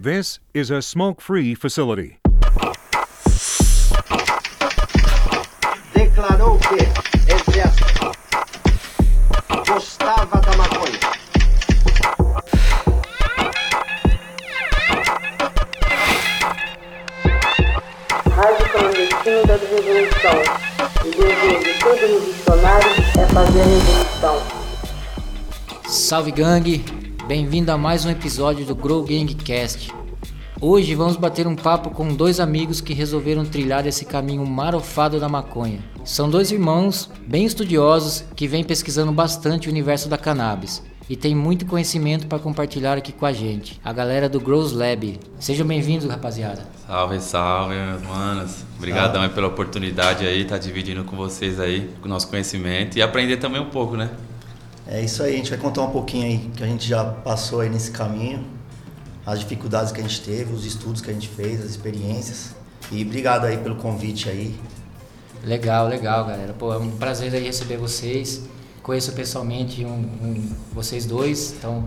This is a smoke free facility. declarou que, entre aspas, gostava da maconha. Rádio clandestino da revolução. O dever de todo revolucionário é fazer a revolução. Salve gangue, bem-vindo a mais um episódio do Grow Gang Cast. Hoje vamos bater um papo com dois amigos que resolveram trilhar esse caminho marofado da maconha. São dois irmãos bem estudiosos que vêm pesquisando bastante o universo da cannabis e tem muito conhecimento para compartilhar aqui com a gente, a galera do Grows Lab. Sejam bem-vindos, rapaziada. Salve, salve, meus manos. Obrigadão pela oportunidade aí, tá dividindo com vocês aí o nosso conhecimento e aprender também um pouco, né? É isso aí, a gente vai contar um pouquinho aí que a gente já passou aí nesse caminho, as dificuldades que a gente teve, os estudos que a gente fez, as experiências. E obrigado aí pelo convite aí. Legal, legal, galera. Pô, é um prazer aí receber vocês. Conheço pessoalmente um, um- vocês dois, então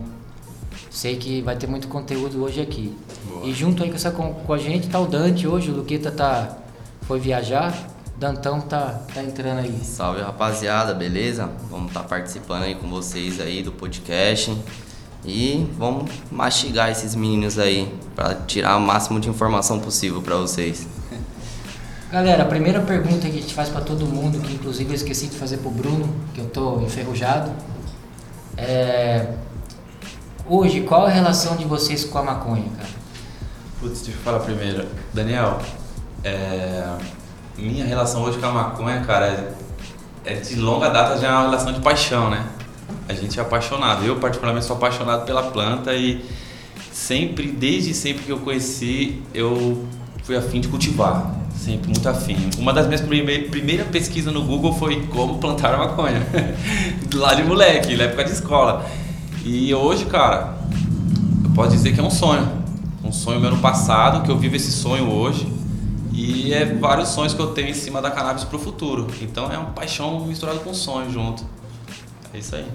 sei que vai ter muito conteúdo hoje aqui. Boa. E junto aí com, essa, com, com a gente tá o Dante hoje, o Luqueta tá, foi viajar, Dantão tá, tá entrando aí. Salve rapaziada, beleza? Vamos estar participando aí com vocês aí do podcast e vamos mastigar esses meninos aí para tirar o máximo de informação possível para vocês. Galera, a primeira pergunta que a gente faz pra todo mundo, que inclusive eu esqueci de fazer pro Bruno, que eu tô enferrujado, é. Hoje, qual a relação de vocês com a maconha, cara? Putz, deixa eu falar primeiro. Daniel, é, minha relação hoje com a maconha, cara, é, é de longa data já é uma relação de paixão, né? A gente é apaixonado. Eu, particularmente, sou apaixonado pela planta e sempre, desde sempre que eu conheci, eu fui afim de cultivar. Sempre muito afim. Uma das minhas prime primeiras pesquisas no Google foi como plantar maconha. Lá de moleque, na época de escola. E hoje, cara, eu posso dizer que é um sonho. Um sonho meu no passado, que eu vivo esse sonho hoje. E é vários sonhos que eu tenho em cima da cannabis pro futuro. Então é uma paixão misturada com um sonho junto. É isso aí.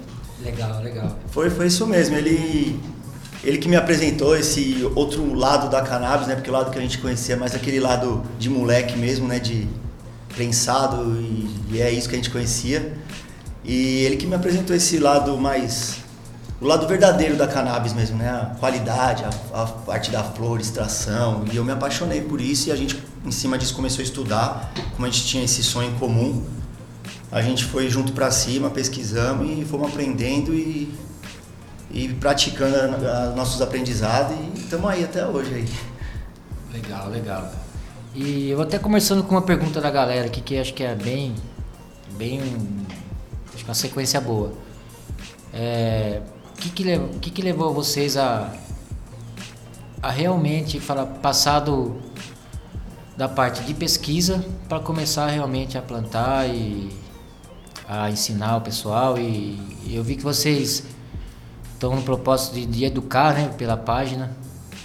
Legal, legal. Foi, foi isso mesmo, ele, ele que me apresentou esse outro lado da cannabis, né? Porque o lado que a gente conhecia é mais aquele lado de moleque mesmo, né? De prensado e, e é isso que a gente conhecia. E ele que me apresentou esse lado mais o lado verdadeiro da cannabis mesmo, né? A qualidade, a, a parte da flor, extração. E eu me apaixonei por isso e a gente, em cima disso, começou a estudar. Como a gente tinha esse sonho em comum, a gente foi junto pra cima, pesquisamos e fomos aprendendo e, e praticando a- nossos aprendizados e estamos aí até hoje aí. Legal, legal. E eu vou até começando com uma pergunta da galera aqui que acho que é bem. bem. acho que é uma sequência boa. É, que, que, lev- o que, que levou vocês a. a realmente falar, passado da parte de pesquisa para começar realmente a plantar e a ensinar o pessoal e eu vi que vocês estão no propósito de, de educar né, pela página.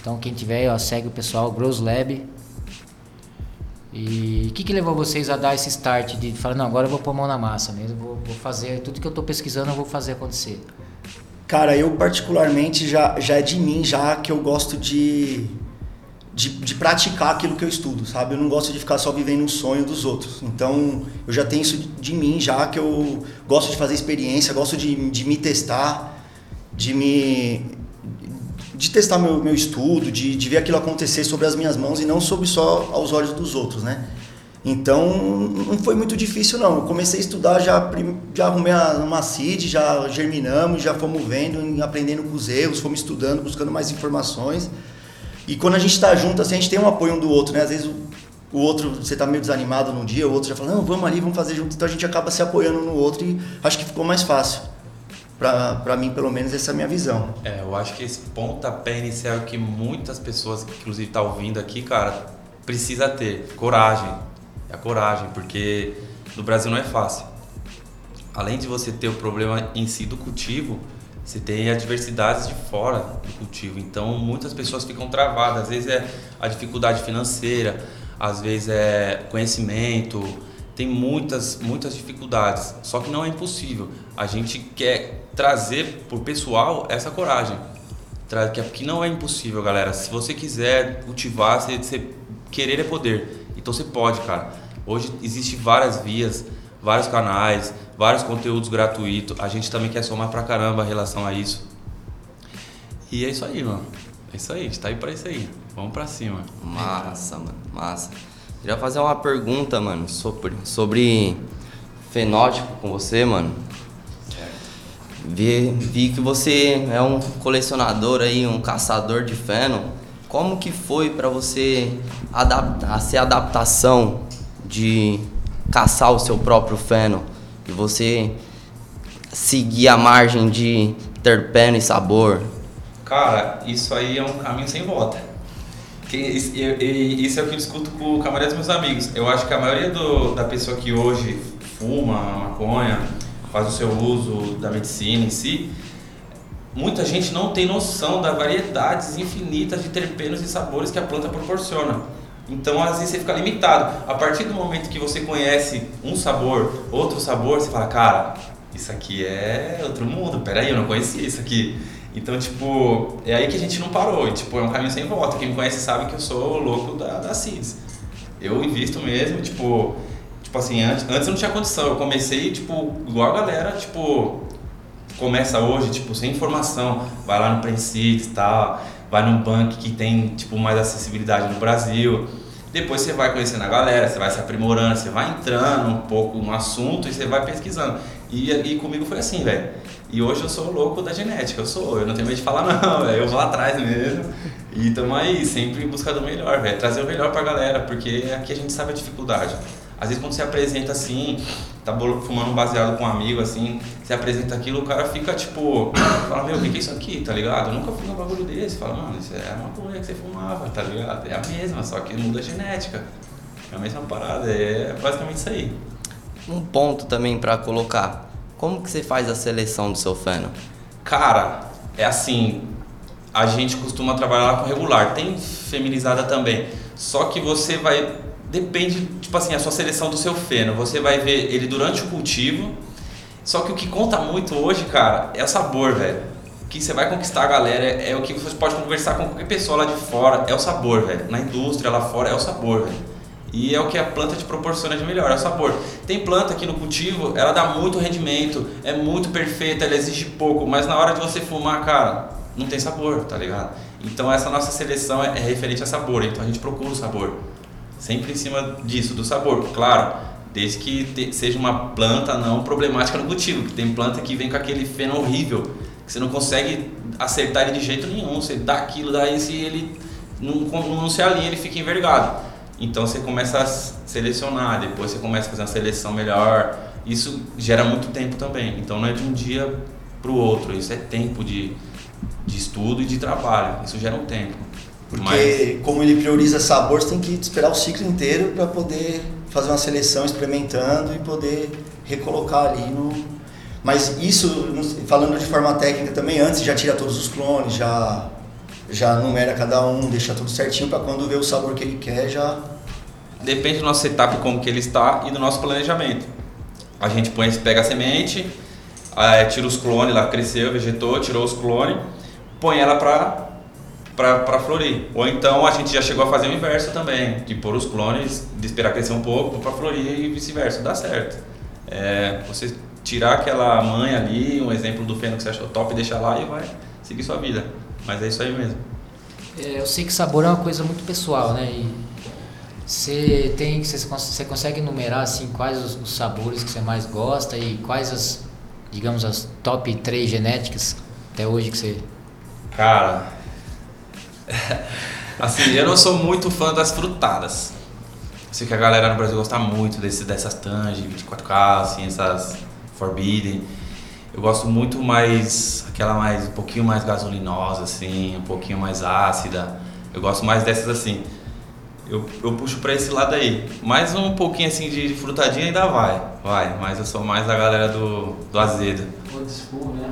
Então quem tiver, ó, segue o pessoal, Grows Lab. E o que, que levou vocês a dar esse start de falar, não, agora eu vou pôr a mão na massa mesmo, vou, vou fazer tudo que eu estou pesquisando, eu vou fazer acontecer. Cara, eu particularmente já, já é de mim já que eu gosto de, de, de praticar aquilo que eu estudo, sabe? Eu não gosto de ficar só vivendo um sonho dos outros. Então, eu já tenho isso de mim já que eu gosto de fazer experiência, gosto de, de me testar, de me de testar meu, meu estudo, de, de ver aquilo acontecer sobre as minhas mãos e não sobre só aos olhos dos outros, né? Então, não foi muito difícil não. Eu comecei a estudar, já, já arrumei uma CID, já germinamos, já fomos vendo, aprendendo com os erros, fomos estudando, buscando mais informações. E quando a gente está junto, assim, a gente tem um apoio um do outro, né? Às vezes o, o outro, você tá meio desanimado num dia, o outro já fala, não, vamos ali, vamos fazer junto. Então a gente acaba se apoiando no outro e acho que ficou mais fácil. Pra mim, pelo menos, essa é a minha visão. É, eu acho que esse pontapé inicial que muitas pessoas, inclusive tá ouvindo aqui, cara, precisa ter coragem. É a coragem, porque no Brasil não é fácil. Além de você ter o problema em si do cultivo, você tem adversidades de fora do cultivo. Então, muitas pessoas ficam travadas. Às vezes é a dificuldade financeira, às vezes é conhecimento. Tem muitas, muitas dificuldades. Só que não é impossível. A gente quer trazer pro pessoal essa coragem. que, que não é impossível, galera. Se você quiser cultivar, você, você querer é poder. Então você pode, cara. Hoje existe várias vias, vários canais, vários conteúdos gratuitos. A gente também quer somar pra caramba em relação a isso. E é isso aí, mano. É isso aí, a gente tá aí pra isso aí. Vamos pra cima. Massa, mano, massa. Queria fazer uma pergunta, mano, sobre, sobre fenótipo com você, mano. Vi, vi que você é um colecionador aí, um caçador de feno. Como que foi pra você adaptar, ser adaptação de caçar o seu próprio feno e você seguir a margem de terpeno e sabor? Cara, isso aí é um caminho sem volta. Isso é o que eu discuto com a maioria dos meus amigos. Eu acho que a maioria do- da pessoa que hoje fuma maconha, faz o seu uso da medicina em si, muita gente não tem noção das variedades infinitas de terpenos e sabores que a planta proporciona. Então, às vezes, você fica limitado. A partir do momento que você conhece um sabor, outro sabor, você fala, cara, isso aqui é outro mundo, peraí, eu não conhecia isso aqui. Então, tipo, é aí que a gente não parou. Tipo, é um caminho sem volta. Quem me conhece sabe que eu sou o louco da, da CIS. Eu invisto mesmo, tipo, tipo assim, antes, antes não tinha condição. Eu comecei, tipo, igual a galera, tipo, começa hoje, tipo, sem informação, vai lá no Prensis e tal, vai num banco que tem, tipo, mais acessibilidade no Brasil. Depois você vai conhecendo a galera, você vai se aprimorando, você vai entrando um pouco no assunto e você vai pesquisando. E, e comigo foi assim, velho. E hoje eu sou louco da genética, eu sou, eu não tenho medo de falar não, velho, eu vou atrás mesmo. E tamo aí, sempre em busca do melhor, velho, trazer o melhor pra galera, porque aqui a gente sabe a dificuldade. Às vezes quando você apresenta assim, tá fumando um baseado com um amigo assim, você apresenta aquilo, o cara fica tipo, fala, meu, o que que é isso aqui, tá ligado? Eu nunca fui um bagulho desse. Fala, mano, isso é uma coisa que você fumava, tá ligado? É a mesma, só que muda a genética. É a mesma parada, é basicamente isso aí. Um ponto também pra colocar. Como que você faz a seleção do seu feno? Cara, é assim, a gente costuma trabalhar lá com regular, tem feminizada também. Só que você vai. Depende, tipo assim, a sua seleção do seu feno. Você vai ver ele durante o cultivo. Só que o que conta muito hoje, cara, é o sabor, velho. O que você vai conquistar a galera é, o que você pode conversar com qualquer pessoa lá de fora, é o sabor, velho. Na indústria lá fora é o sabor, velho. E é o que a planta te proporciona de melhor, é o sabor. Tem planta que no cultivo, ela dá muito rendimento, é muito perfeita, ela exige pouco, mas na hora de você fumar, cara, não tem sabor, tá ligado? Então essa nossa seleção é, é referente a sabor, então a gente procura o sabor. Sempre em cima disso, do sabor, claro. Desde que te- seja uma planta não problemática no cultivo, porque tem planta que vem com aquele feno horrível, que você não consegue acertar ele de jeito nenhum. Você dá aquilo, daí se ele não, não se alinha, ele fica envergado. Então você começa a selecionar, depois você começa a fazer uma seleção melhor. Isso gera muito tempo também. Então não é de um dia para o outro, isso é tempo de, de estudo e de trabalho. Isso gera um tempo. Porque como ele prioriza sabor, você tem que esperar o ciclo inteiro para poder fazer uma seleção experimentando e poder recolocar ali no. Mas isso, falando de forma técnica também, antes já tira todos os clones, já já numera cada um, deixa tudo certinho para quando ver o sabor que ele quer já. Depende do nosso setup, como que ele está e do nosso planejamento. A gente põe, pega a semente, tira os clones, lá cresceu, vegetou, tirou os clones, põe ela para para florir. Ou então a gente já chegou a fazer o inverso também, de pôr os clones, de esperar crescer um pouco para florir e vice-versa, dá certo. É, você tirar aquela mãe ali, um exemplo do feno que você achou top, deixar lá e vai seguir sua vida. Mas é isso aí mesmo. É, eu sei que sabor é uma coisa muito pessoal, né? E você tem, você, cons- você consegue enumerar assim quais os, os sabores que você mais gosta e quais as, digamos, as top 3 genéticas até hoje que você Cara, assim, eu não sou muito fã das frutadas. Sei que a galera no Brasil gosta muito desse, dessas Tange, 24K, assim, essas Forbidden. Eu gosto muito mais, aquela mais, um pouquinho mais gasolinosa, assim, um pouquinho mais ácida. Eu gosto mais dessas assim. Eu, eu puxo pra esse lado aí. Mais um pouquinho assim de, de frutadinha ainda vai, vai. Mas eu sou mais da galera do, do azedo.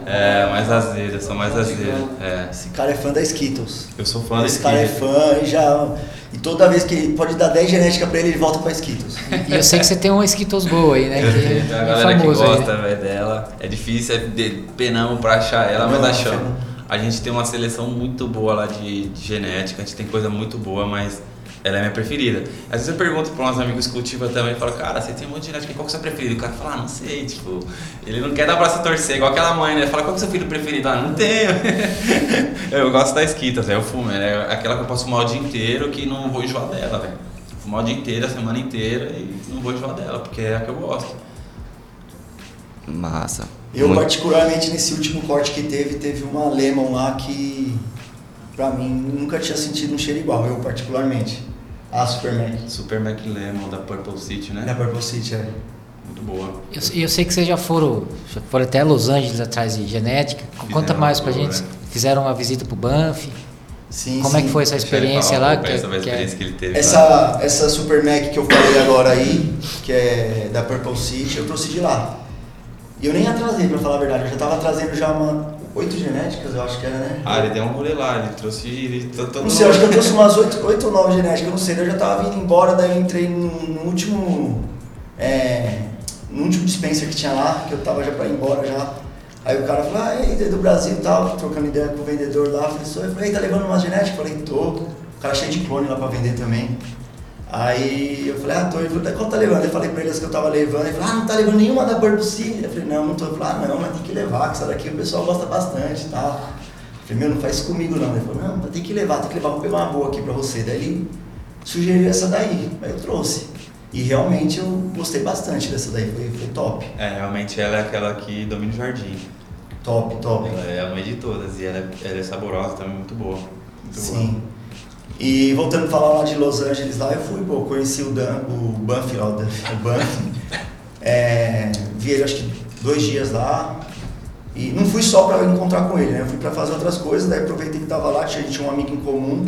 É, mais azedo, eu sou mais azedo. É. Esse cara é fã da Skittles. Eu sou fã Esse desse cara é fã e já. E toda vez que ele pode dar 10 genética pra ele, ele volta pra Skittles. E eu sei que você tem um Skittles Go aí, né? Eu Que tenho é a galera que gosta né? véio, dela. É difícil, é de penamos pra achar ela, mas Não, achamos. A gente tem uma seleção muito boa lá de, de genética, a gente tem coisa muito boa, mas ela é minha preferida. Às vezes eu pergunto para uns amigos cultiva também, falo, cara, você tem um monte de genética, qual que é o seu preferido? O cara fala, ah, não sei, tipo, ele não quer dar braço a torcer, igual aquela mãe, né? Fala, qual que é o seu filho preferido? Ah, não tenho. eu gosto da esquita, Zé, eu fumo, é aquela que eu posso fumar o dia inteiro que não vou enjoar dela, velho. Fumar o dia inteiro, a semana inteira e não vou enjoar dela, porque é a que eu gosto. Massa. Eu, Muito- particularmente, nesse último corte que teve, teve uma Lemon lá que, pra mim, nunca tinha sentido um cheiro igual. Eu, particularmente. A Super Mac. Super Mac Lemon da Purple City, né? Da Purple City, é. Muito boa. Eu, eu sei que vocês já foram, já foram até Los Angeles atrás de genética. Conta Fizeram mais pra tour, gente. né? Fizeram uma visita pro Banff. Sim, Como é sim. que foi essa experiência lá? Que, essa que é- experiência que ele teve lá. Essa, essa Super Mac que eu falei agora aí, que é da Purple City, eu trouxe de lá. E eu nem atrasei, pra falar a verdade. Eu já tava trazendo já uma... Oito genéticas, eu acho que era, né? Ah, ele deu um rolê lá, ele trouxe. Ele, todo Não sei, acho que eu trouxe umas 8, oito ou 9 genéticas, eu não sei. Eu já tava vindo embora, daí eu entrei no, no último. É, no último dispenser que tinha lá, que eu tava já pra ir embora já. Aí o cara falou, ah, é do Brasil e tal, trocando ideia com o vendedor lá. Eu falei, "Sou." Eu falei, "Ei, tá levando uma genética? Eu falei, tô. O cara cheio de clone lá pra vender também. Aí eu falei, ah, tô. "Tá, qual tá levando? Eu falei pra ele as que eu tava levando. Ele falou, ah, não tá levando nenhuma da City. Eu falei, não, não tô. Ele falou, ah, não, mas tem que levar, que essa daqui o pessoal gosta bastante e tal. Eu falei, meu, não faz isso comigo não. Ele falou, não, tem que levar, tem que levar, vou pegar uma boa aqui pra você. Daí ele sugeriu essa daí, aí eu trouxe. E realmente eu gostei bastante dessa daí, foi, foi top. É, realmente ela é aquela que domina o jardim. Top, top. Ela é a mãe de todas e ela é, ela é saborosa também, muito boa. Muito Sim. E voltando a falar lá de Los Angeles, lá eu fui, pô, conheci o, Dan, o Banff, ó, o Dan- o Banff. É, vi ele acho que dois dias lá. E não fui só pra encontrar com ele, né? Eu fui pra fazer outras coisas, daí aproveitei que tava lá, tinha- a gente tinha um amigo em comum.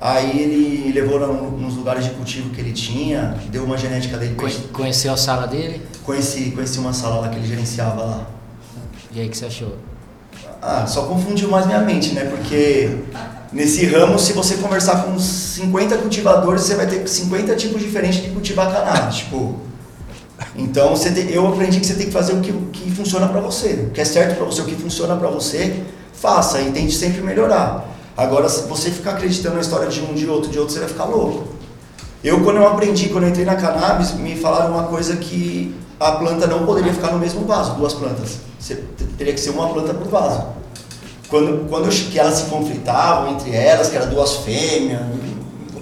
Aí ele levou lá no- nos lugares de cultivo que ele tinha, deu uma genética dele. Conheceu a sala dele? Conheci, conheci uma sala lá que ele gerenciava lá. E aí, o que você achou? Ah, só confundiu mais minha mente, né? Porque nesse ramo, se você conversar com uns 50 cultivadores, você vai ter 50 tipos diferentes de cultivar cannabis. tipo, então eu aprendi que você tem que fazer o que, que funciona para você. O que é certo para você, o que funciona para você, faça e tente sempre melhorar. Agora, se você ficar acreditando na história de um, de outro, de outro, você vai ficar louco. Eu, quando eu aprendi, quando eu entrei na cannabis, me falaram uma coisa que a planta não poderia ficar no mesmo vaso, duas plantas. Teria que ser uma planta por vaso. Quando, quando eu, que elas se conflitavam entre elas, que eram duas fêmeas,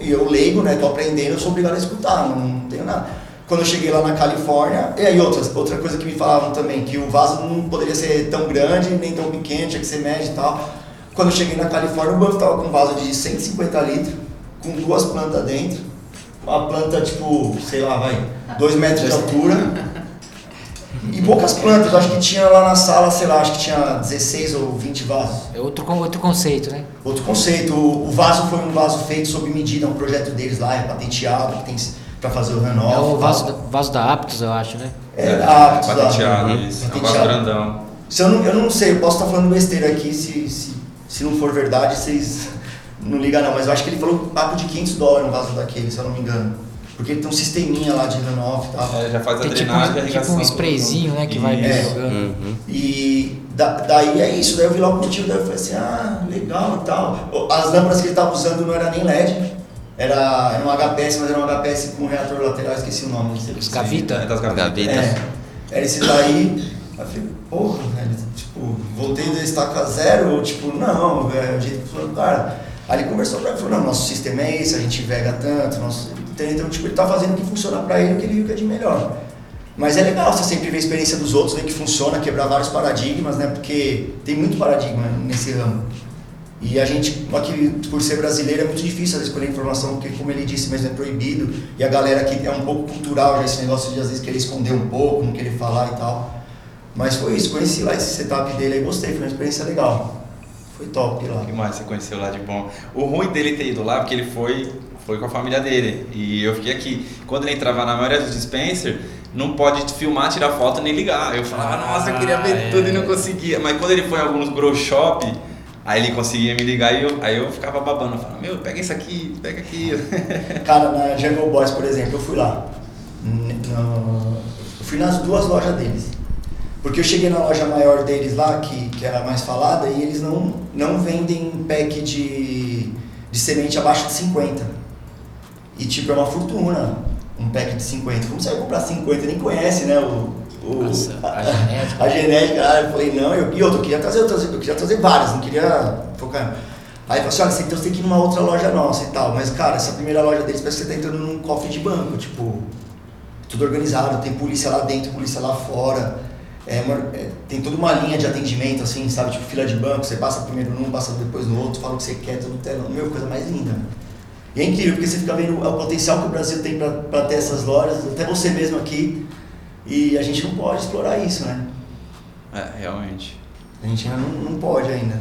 e eu leigo, né, tô aprendendo, eu sou obrigado a escutar, não, não tenho nada. Quando eu cheguei lá na Califórnia, e aí outras, outra coisa que me falavam também, que o vaso não poderia ser tão grande, nem tão pequeno, tinha que ser médio e tal. Quando eu cheguei na Califórnia, o Buff tava com um vaso de 150 litros, com duas plantas dentro, uma planta tipo, sei lá, vai, 2 metros de altura. E poucas plantas, acho que tinha lá na sala, sei lá, acho que tinha 16 ou 20 vasos. É outro, outro conceito, né? Outro conceito, o o vaso foi um vaso feito sob medida, um projeto deles lá, é patenteado, que tem para fazer o runoff. É o vaso, da- vaso da Aptos, eu acho, né? É, aptos lá. Patenteado, Uhum. isso. É um vaso Patenteado. grandão. Se eu, não, eu não sei, eu posso estar falando besteira aqui, se, se, se não for verdade, vocês não ligam não, mas eu acho que ele falou papo de 500 dólares um vaso daquele, se eu não me engano. Porque ele tem um sisteminha lá de runoff e tal. É, já faz a Tem tipo, drenagem e a um- tipo um sprayzinho, né? Que vai É. jogando. Uhum. E da- daí é isso, daí eu vi lá o cultivo, daí eu falei assim, ah, legal e tal. As lâmpadas que ele estava usando não era nem LED, era, era um HPS, mas era um HPS com reator lateral, esqueci o nome. Os se- Gavita? É, das. Gavita. É, era esse daí. Aí eu falei, porra, velho, tipo, voltei da estaca zero, ou tipo, não, velho, o jeito que falou, cara. Aí ele conversou pra mim, falou, não, nosso sistema é esse, a gente vega tanto, nosso... entendeu? então, tipo, ele tá fazendo o que funciona pra ele, o que ele viu que é de melhor. Mas é legal você sempre ver a experiência dos outros, ver que funciona, quebrar vários paradigmas, né? Porque tem muito paradigma nesse ramo. E a gente, aqui, por ser brasileiro, é muito difícil escolher informação, porque, como ele disse mesmo, é proibido. E a galera aqui é um pouco cultural já esse negócio de, às vezes, querer esconder um pouco, não querer falar e tal. Mas foi isso, conheci lá esse setup dele e gostei, foi uma experiência legal. Foi top lá. O que mais você conheceu lá de bom? O ruim dele ter ido lá, porque ele foi, foi com a família dele. E eu fiquei aqui. Quando ele entrava na maioria dos dispenser, não pode filmar, tirar foto nem ligar. Eu falava, nossa, eu queria ver é. tudo e não conseguia. Mas quando ele foi em alguns grow shop, aí ele conseguia me ligar e eu, aí eu ficava babando. Eu falava, meu, pega isso aqui, pega aquilo. Cara, na Jungle Boys, por exemplo, eu fui lá. Eu fui nas duas lojas deles. Porque eu cheguei na loja maior deles lá, que, que era a mais falada, e eles não, não vendem pack de, de semente abaixo de 50. E tipo, é uma fortuna um pack de 50. Como você vai comprar 50? Nem conhece, né? O, o, Nossa, a genética. A genética, ah, eu falei, não, eu, e outro, eu queria trazer, eu, trazer, eu queria trazer várias, não queria focar. Aí eu falei assim, olha, você- então você tem que ir numa outra loja nossa e tal. Mas, cara, essa primeira loja deles parece que você tá entrando num cofre de banco, tipo, tudo organizado, tem polícia lá dentro, polícia lá fora. É uma- é, tem toda uma linha de atendimento, assim, sabe? Tipo fila de banco, você passa primeiro num, passa depois no outro, fala o que você quer, tudo telão. Meu, coisa mais linda. E é incrível, porque você fica vendo o potencial que o Brasil tem pra- pra ter essas lojas, até você mesmo aqui. E a gente não pode explorar isso, né? É, realmente. A gente ainda não, não pode ainda.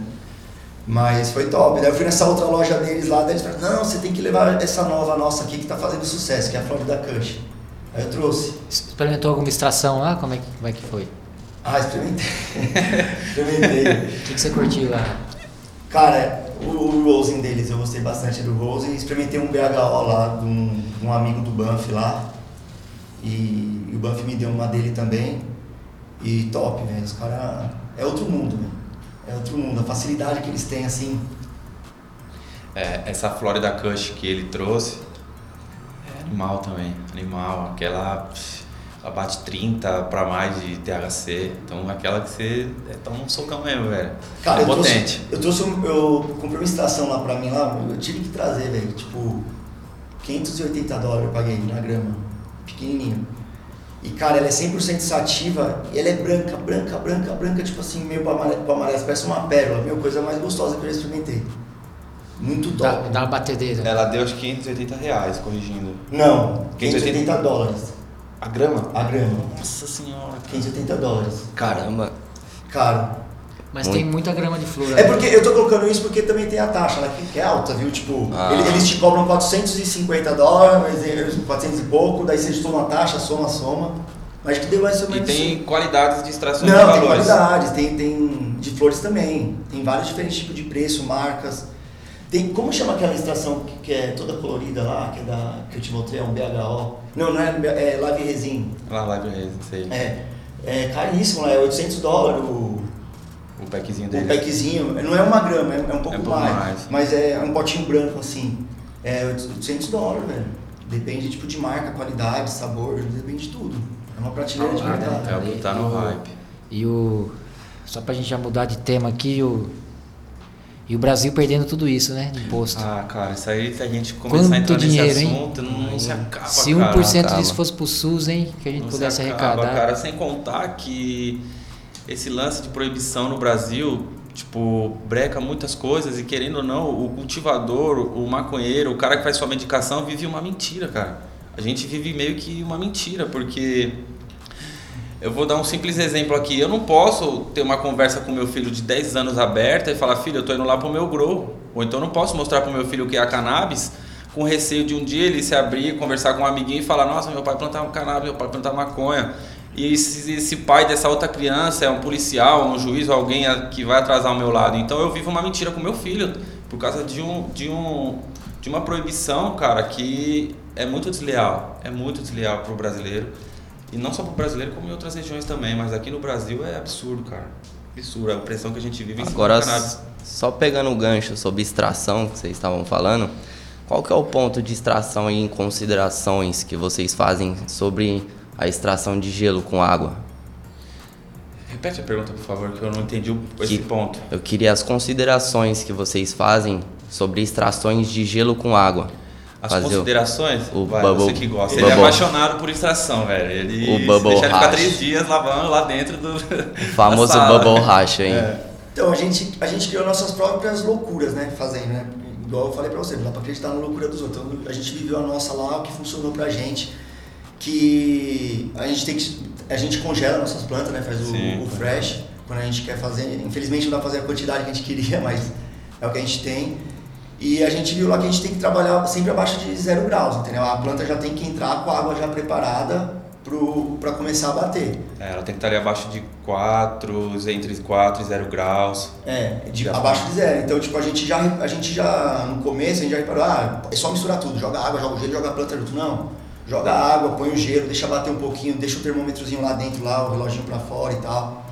Mas foi top. Daí eu fui nessa outra loja deles lá, daí eles falaram, não, você tem que levar essa nova nossa aqui que tá fazendo sucesso, que é a Florida Cush. Aí eu trouxe. Experimentou alguma extração lá? Como é que, como é que foi? Ah, experimentei. experimentei. O que, que você curtiu lá? Cara, o, o Rosen deles, eu gostei bastante do Rosen. Experimentei um BHO lá, de um, um amigo do Banff lá. E, e o Banff me deu uma dele também. E top, velho. Os caras. É outro mundo, velho. É outro mundo. A facilidade que eles têm, assim. É, essa Florida Kush que ele trouxe é animal também. Animal. Aquela. pff, Ela bate 30 pra mais de THC. Então aquela que você é tão um socão mesmo, velho. Cara, é eu trouxe, potente. eu trouxe um, eu comprei uma estação lá pra mim lá, eu tive que trazer, velho, tipo, 580 dólares eu paguei na grama, pequenininho. E cara, ela é 100% sativa e ela é branca, branca, branca, branca, tipo assim, meio pra amarelo, pra amarelo, parece uma pérola, meu, coisa mais gostosa que eu já experimentei. Muito Dá, top. dá uma batedeira. Ela deu acho que 580 reais, corrigindo. Não, 580 580 dólares A grama? a grama, Nossa senhora. 580 dólares. Caramba. Caro. Mas Muito. tem muita grama de flor. É ali. porque eu tô colocando isso porque também tem a taxa, né? que- Que é alta, viu? Tipo, Ah. ele- eles te cobram 450 dólares, eles- 400 e pouco, daí você soma a taxa, soma, soma. Mas acho que deu mais ou E menos. tem qualidades de extração Não, de tem valores. qualidades, tem, tem de flores também. Tem vários diferentes tipos de preço, marcas. Tem, como chama aquela extração que, que é toda colorida lá, que é da que eu te mostrei, é um BHO? Não, não é, é Lave Resin. Lá, live resin, sei. É, é caríssimo lá, é 800 dólares o, O packzinho o dele. packzinho. Não é uma grama, é, é um pouco, É um pouco mais, mais. Mas é um potinho branco assim. É 800 dólares, velho. Depende tipo de marca, qualidade, sabor, depende de tudo. É uma prateleira de Ah, mercado. É o que tá no hype. E o. Só pra gente já mudar de tema aqui, o. E o Brasil perdendo tudo isso, né? De imposto. Ah, cara, isso aí se a gente começar Quanto a entrar dinheiro, nesse hein? assunto, não se acaba, Se cara. 1% acaba. disso fosse pro SUS, hein? Que a gente Não pudesse se acaba, arrecadar. cara. Sem contar que esse lance de proibição no Brasil, tipo, breca muitas coisas e querendo ou não, o cultivador, o maconheiro, o cara que faz sua medicação vive uma mentira, cara. A gente vive meio que uma mentira, porque eu vou dar um simples exemplo aqui. Eu não posso ter uma conversa com meu filho de 10 anos aberta e falar, filho, eu tô indo lá pro meu grow. Ou então eu não posso mostrar pro meu filho o que é a cannabis com receio de um dia ele se abrir, conversar com um amiguinho e falar, nossa, meu pai plantava cannabis, meu pai plantava maconha. E esse, esse pai dessa outra criança é um policial, um juiz ou alguém que vai atrasar o meu lado. Então eu vivo uma mentira com meu filho por causa de um de um de uma proibição, cara, que é muito desleal, é muito desleal pro brasileiro. E não só pro brasileiro, como em outras regiões também, mas aqui no Brasil é absurdo, cara. Absurdo, a opressão que a gente vive em cima Agora, só pegando o gancho sobre extração que vocês estavam falando, qual que é o ponto de extração e considerações que vocês fazem sobre a extração de gelo com água? Repete a pergunta, por favor, que eu não entendi o- esse Que- ponto. Eu queria as considerações que vocês fazem sobre extrações de gelo com água. As Fazer o- considerações, o vai, bubble- você que gosta. o Ele é bubble- apaixonado por extração, velho. Ele O bubble deixa ele ficar três dias lavando lá dentro do. O famoso bubble hash, hein? É. Então, a gente, a gente criou nossas próprias loucuras, né? Fazendo, né? Igual eu falei pra você, não dá pra acreditar na loucura dos outros. Então, a gente viveu a nossa lá, o que funcionou pra gente. Que a gente tem que. A gente congela nossas plantas, né? Faz o, Sim. o fresh quando a gente quer fazer. Infelizmente não dá pra fazer a quantidade que a gente queria, mas é o que a gente tem. E a gente viu lá que a gente tem que trabalhar sempre abaixo de zero graus, entendeu? A planta já tem que entrar com a água já preparada pro, pra começar a bater. É, ela tem que estar ali abaixo de 4, entre 4 e 0 graus. É, de, abaixo de zero. Então, tipo, a gente já, a gente já, no começo, a gente já reparou, ah, é só misturar tudo, joga água, joga o gelo, joga a planta junto. Não, Joga água, põe o gelo, deixa bater um pouquinho, deixa o termômetrozinho lá dentro, lá, o reloginho pra fora e tal.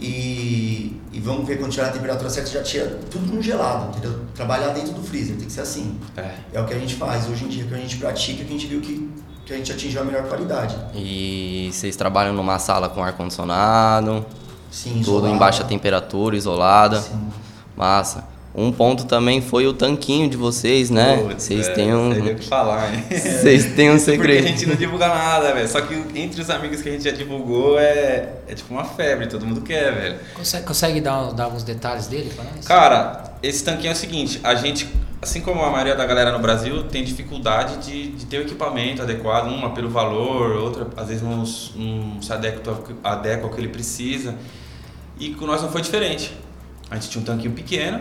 E, e vamos ver quando tiver a temperatura certa, já tira tudo no gelado, entendeu? Trabalhar dentro do freezer, tem que ser assim. É. É o que a gente faz hoje em dia, que a gente pratica, que a gente viu que, que a gente atingiu a melhor qualidade. E vocês trabalham numa sala com ar-condicionado, Sim, tudo isolado. em baixa temperatura, isolada. Sim. Massa. Um ponto também foi o tanquinho de vocês, né? Vocês velho, têm um. O que falar, hein? Vocês têm um Isso Porque a segredo. gente não divulga nada, velho. Só que entre os amigos que a gente já divulgou é, é tipo uma febre, todo mundo quer, velho. Consegue, consegue dar, dar alguns detalhes dele pra nós? Cara, esse tanquinho é o seguinte, a gente, assim como a maioria da galera no Brasil, tem dificuldade de, de ter o equipamento adequado, uma pelo valor, outra às vezes não, não se adequa, adequa ao que ele precisa. E com nós não foi diferente. A gente tinha um tanquinho pequeno,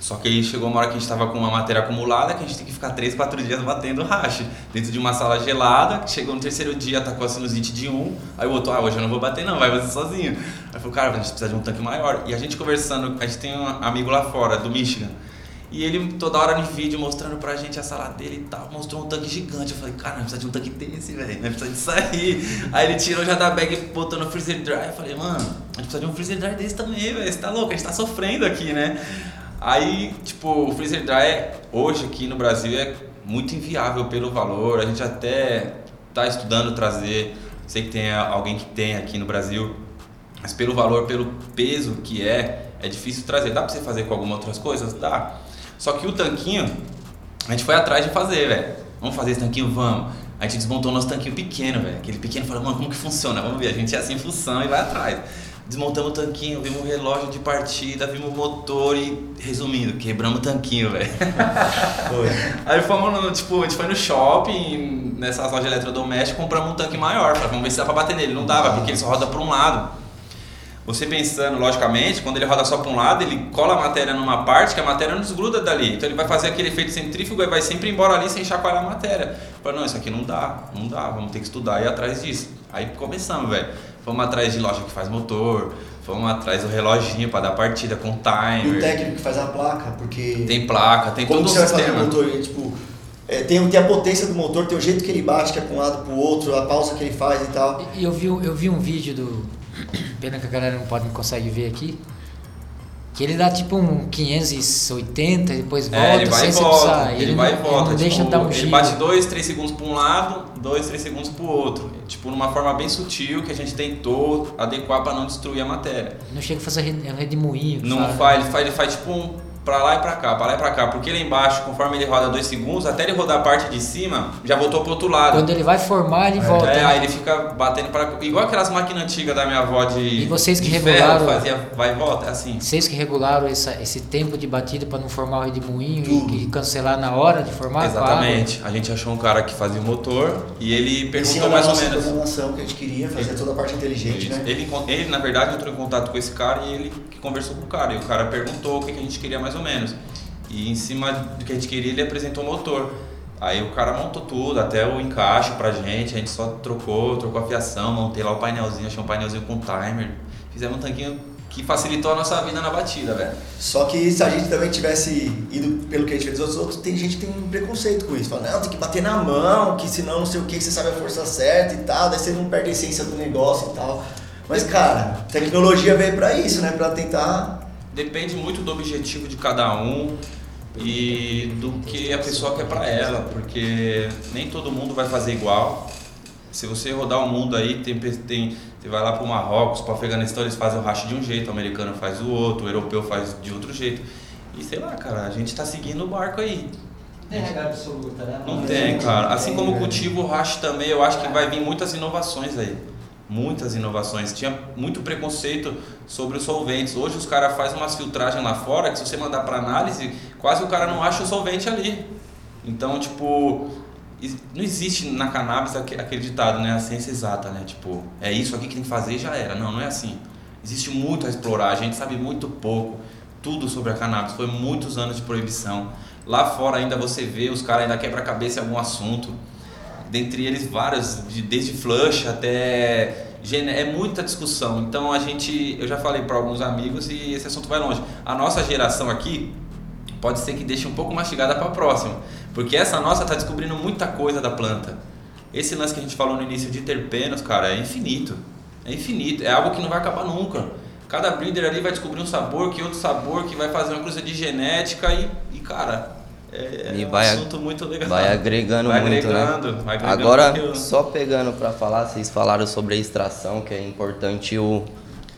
só que aí chegou uma hora que a gente estava com uma matéria acumulada que a gente tem que ficar 3, 4 dias batendo racha dentro de uma sala gelada. que Chegou no terceiro dia, atacou a sinusite de um. Aí o outro, ah, hoje eu não vou bater não, vai você sozinho. Aí falou, cara, a gente precisa de um tanque maior. E a gente conversando, a gente tem um amigo lá fora, do Michigan. E ele toda hora no vídeo mostrando pra gente a sala dele e tal, mostrou um tanque gigante. Eu falei, cara, nós precisa de um tanque desse, velho, nós precisa disso aí. Aí ele tirou já da bag e botou no freezer dry. Eu falei, mano, a gente precisa de um freezer dry desse também, velho, você tá louco, a gente tá sofrendo aqui, né? Aí, tipo, o freezer dry hoje aqui no Brasil é muito inviável pelo valor. A gente até tá estudando trazer, sei que tem alguém que tem aqui no Brasil, mas pelo valor, pelo peso que é, é difícil trazer. Dá pra você fazer com algumas outras coisas? Dá. Só que o tanquinho, a gente foi atrás de fazer, velho. Vamos fazer esse tanquinho? Vamos. A gente desmontou o nosso tanquinho pequeno, velho. Aquele pequeno falou, mano, como que funciona? Vamos ver. A gente é assim, função e vai atrás. Desmontamos o tanquinho, vimos o relógio de partida, vimos o motor e, resumindo, quebramos o tanquinho, velho. Aí fomos no, tipo, a gente foi no shopping, nessas lojas de eletrodomésticos, compramos um tanque maior, falei, vamos ver se dá pra bater nele. Não dava, porque ele só roda pra um lado. Você pensando, logicamente, quando ele roda só pra um lado, ele cola a matéria numa parte que a matéria não desgruda dali. Então ele vai fazer aquele efeito centrífugo e vai sempre embora ali sem chacoalhar a matéria. Eu Falei, não, isso aqui não dá, não dá, vamos ter que estudar e ir atrás disso. Aí começamos, velho. Fomos atrás de loja que faz motor, fomos atrás do reloginho pra dar partida com E o timer. técnico que faz a placa, porque. Tem placa, tem como todo o você vai fazer sistema. o motor? Tipo, é, tem, tem a potência do motor, tem o jeito que ele bate, que é pra um lado pro outro, a pausa que ele faz e tal. E eu vi, eu vi um vídeo do. Pena que a galera não pode não consegue ver aqui. Que ele dá tipo um 580 e depois volta É, ele vai e volta. Ele, não- vai e volta. não deixa tipo, de dar um ele bate 2, 3 segundos para um lado, 2, 3 segundos para o outro. Tipo, numa forma bem sutil que a gente tentou adequar para não destruir a matéria. Não chega a fazer re- redemoinho. Não faz, ele faz, ele faz tipo um pra lá e pra cá, pra lá e pra cá. Porque lá embaixo, conforme ele roda 2 segundos, até ele rodar a parte de cima, já voltou pro outro lado. Quando ele vai formar, ele volta. É, né? aí ele fica batendo para igual aquelas máquinas antigas da minha avó de E vocês que de regularam- ferro, fazia vai e volta, é assim. Vocês que regularam essa- esse tempo de batida para não formar o redemoinho Tudo. e, e cancelar na hora de formar com a? Exatamente. A gente achou um cara que fazia o motor e ele perguntou mais ou menos. programação que a gente queria, fazer toda a parte inteligente, né? Ele, ele, na verdade, entrou em contato com esse cara e ele que conversou com o cara. E o cara perguntou o que que a gente queria mais ou menos. E em cima do que a gente queria, ele apresentou o motor. Aí o cara montou tudo, até o encaixe pra gente, a gente só trocou, trocou a fiação, montei lá o painelzinho, achei um painelzinho com timer. Fizemos um tanquinho que facilitou a nossa vida na batida, velho. Só que se a gente também tivesse ido pelo que a gente fez dos outros, tem gente que tem um preconceito com isso. Fala, não, tem que bater na mão, que senão não sei o que, você sabe a força certa e tal, daí você não perde a essência do negócio e tal. Mas, cara, tecnologia veio pra isso, né? Pra tentar. Depende muito do objetivo de cada um e do que a pessoa quer pra ela, porque nem todo mundo vai fazer igual. Se você rodar o mundo aí, tem, tem, você vai lá pro Marrocos, pro Afeganistão, eles fazem o racha de um jeito, o americano faz o outro, o europeu faz de outro jeito. E sei lá, cara, a gente tá seguindo o barco aí. Tem regra absoluta, né? Não tem, cara. Assim como o cultivo, o racha também, eu acho que vai vir muitas inovações aí. Muitas inovações. Tinha muito preconceito sobre os solventes. Hoje os caras fazem umas filtragens lá fora que se você mandar para análise, quase o cara não acha o solvente ali. Então, tipo, não existe na cannabis aque- aquele ditado, né? A ciência exata, né? Tipo, é isso aqui que tem que fazer e já era. Não, não é assim. Existe muito a explorar, a gente sabe muito pouco. Tudo sobre a cannabis. Foi muitos anos de proibição. Lá fora ainda você vê, os caras ainda quebram a cabeça em algum assunto. Dentre eles vários, de- desde flush até é muita discussão. Então a gente, eu já falei para alguns amigos e esse assunto vai longe. A nossa geração aqui pode ser que deixe um pouco mastigada para a próxima, porque essa nossa tá descobrindo muita coisa da planta. Esse lance que a gente falou no início de terpenos, cara, é infinito. É infinito. É algo que não vai acabar nunca. Cada breeder ali vai descobrir um sabor, que outro sabor, que vai fazer uma coisa de genética e, e cara, é, E é um vai assunto muito legal. Vai agregando Vai muito, agregando, né? vai agregando Agora, conteúdo. só pegando pra falar, vocês falaram sobre a extração, que é importante o,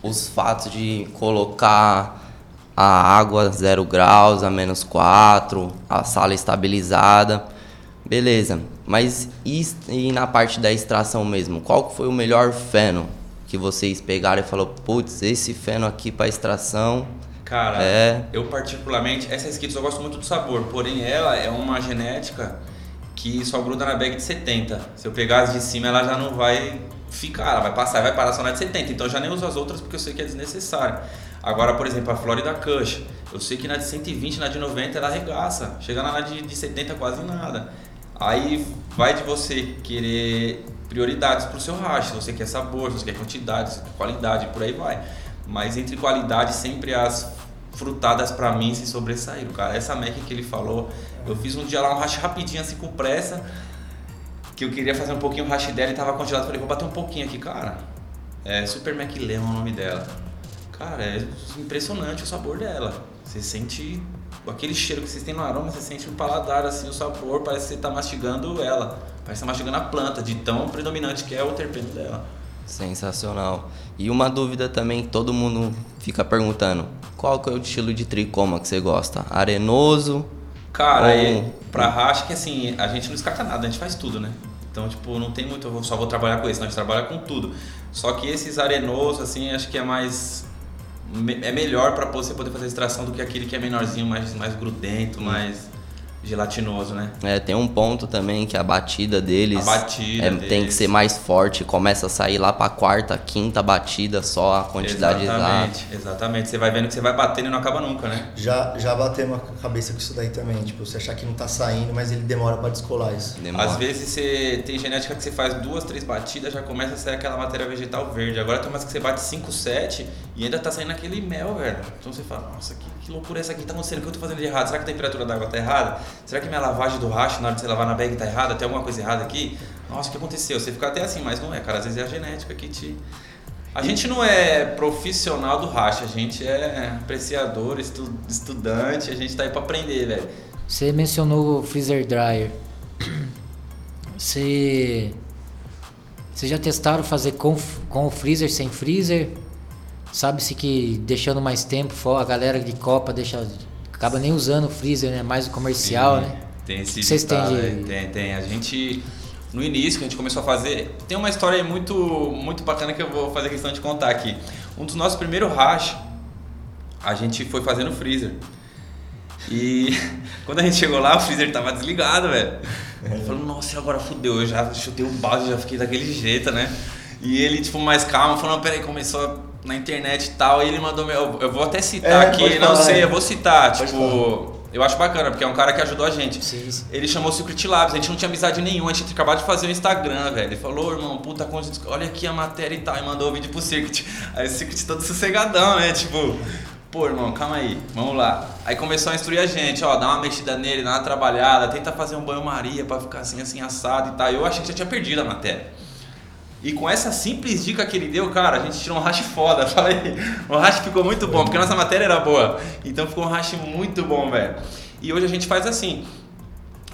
os fatos de colocar a água zero graus, a menos 4, a sala estabilizada. Beleza, mas e, e na parte da extração mesmo? Qual foi o melhor feno que vocês pegaram e falou, putz, esse feno aqui pra extração Cara, É. eu particularmente, essa Skittles eu gosto muito do sabor, porém ela é uma genética que só gruda na bag de 70. Se eu pegar as de cima, ela já não vai ficar, ela vai passar, vai parar só na de 70. Então eu já nem uso as outras porque eu sei que é desnecessário. Agora, por exemplo, a Florida Kush, eu sei que na de 120, na de 90 ela arregaça, chega na de, de 70 quase nada. Aí vai de você querer prioridades pro seu hash, se você quer sabor, se você quer quantidade, se você quer qualidade, por aí vai. Mas entre qualidade, sempre as frutadas pra mim se sobressaíram, cara. Essa Mac que ele falou, eu fiz um dia lá um hash rapidinho assim com pressa, que eu queria fazer um pouquinho o hash dela e tava congelado, falei, vou bater um pouquinho aqui, cara. É Super Mac Lemon o nome dela. Cara, é impressionante o sabor dela. Você sente aquele cheiro que vocês têm no aroma, você sente no paladar assim, o sabor, parece que você tá mastigando ela. Parece que tá mastigando a planta, de tão predominante que é o terpeno dela. Sensacional. E uma dúvida também que todo mundo fica perguntando: qual que é o estilo de tricoma que você gosta? Arenoso? Cara, Ou- e pra racha que assim, a gente não descarta nada, a gente faz tudo, né? Então, tipo, não tem muito, eu só vou trabalhar com esse, não, a gente trabalha com tudo. Só que esses arenosos, assim, acho que é mais. É melhor pra você poder fazer extração do que aquele que é menorzinho, mais, mais grudento, mais gelatinoso, né? É, tem um ponto também que a batida deles, A batida é, tem que deles. ser mais forte, começa a sair lá pra quarta, quinta batida só a quantidade exata. exatamente, exatamente. Você vai vendo que você vai batendo e não acaba nunca, né? Já, já batemos a cabeça com isso daí também. Tipo, você achar que não tá saindo, mas ele demora pra descolar isso. Demora. Às vezes você tem genética que você faz duas, três batidas, já começa a sair aquela matéria vegetal verde. Agora tem umas que você bate 5, 7 e ainda tá saindo aquele mel, velho. Então você fala, nossa, que loucura é essa aqui? Tá acontecendo? O que eu tô fazendo de errado? Será que a temperatura da água tá errada? Será que minha lavagem do racho na hora de você lavar na bag tá errada? Tem alguma coisa errada aqui? Nossa, o que aconteceu? Você fica até assim, mas não é, cara. Às vezes é a genética que te. A gente não é profissional do racha, a gente é apreciador, estu- estudante, a gente tá aí pra aprender, velho. Você mencionou o freezer dryer. Você. Vocês já testaram fazer com, com o freezer, sem freezer? Sabe-se que deixando mais tempo fora, a galera de Copa deixa. Acaba nem usando o freezer, né? Mais o comercial, Tem- né? Tem esse Vocês têm de- é, Tem, tem. A gente, no início que a gente começou a fazer, tem uma história aí muito, muito bacana que eu vou fazer questão de contar aqui. Um dos nossos primeiros hash, a gente foi fazer no freezer. E quando a gente chegou lá, o freezer tava desligado, velho. Ele falou, nossa, e agora fudeu. Eu já chutei o balde, já fiquei daquele jeito, né? E ele, tipo, mais calmo, falou, não, peraí, começou na internet e tal. E ele mandou, meu, eu vou até citar É, aqui, não falar, sei, é. eu vou citar, Pode tipo, eu acho bacana, porque é um cara que ajudou a gente. Sim, sim. Ele chamou o Secret Labs, a gente não tinha amizade nenhuma, a gente tinha acabado de fazer o Instagram, velho. Ele falou, irmão, puta, coisa, olha aqui a matéria e tal, e mandou o vídeo pro Secret. Aí o Secret todo sossegadão, né? Tipo, pô, irmão, calma aí, vamos lá. Aí começou a instruir a gente, ó, dá uma mexida nele, dá uma trabalhada, tenta fazer um banho-maria pra ficar assim, assim, assado e tal. Eu achei que já tinha perdido a matéria. E com essa simples dica que ele deu, cara, a gente tirou um hash foda. Falei, o hash ficou muito bom, porque a nossa matéria era boa. Então ficou um hash muito bom, velho. E hoje a gente faz assim: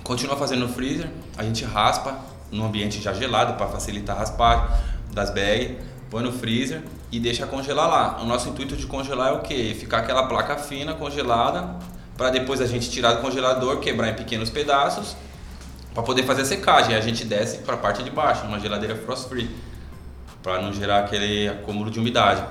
continua fazendo no freezer, a gente raspa num ambiente já gelado para facilitar a raspagem das bags, põe no freezer e deixa congelar lá. O nosso intuito de congelar é o quê? Ficar aquela placa fina congelada para depois a gente tirar do congelador, quebrar em pequenos pedaços para poder fazer a secagem. A gente desce para a parte de baixo, uma geladeira frost free, para não gerar aquele acúmulo de umidade.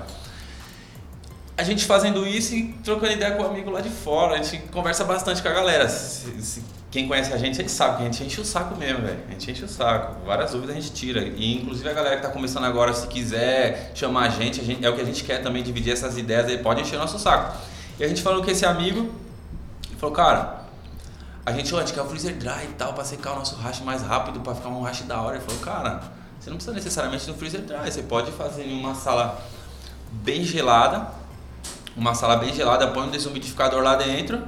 A gente fazendo isso e trocando ideia com o amigo lá de fora, a gente conversa bastante com a galera. Se- se- quem conhece a gente, a gente sabe que a gente enche o saco mesmo, velho. A gente enche o saco. Várias dúvidas a gente tira. E inclusive a galera que tá começando agora, se quiser chamar a gente, a gente é o que a gente quer também, dividir essas ideias aí, pode encher o nosso saco. E a gente falou com esse amigo, falou, cara, a gente, ó, a gente quer o freezer dry e tal, pra secar o nosso hash mais rápido, pra ficar um hash da hora. Ele falou, cara, você não precisa necessariamente do freezer dry, você pode fazer em uma sala bem gelada, uma sala bem gelada, põe um desumidificador lá dentro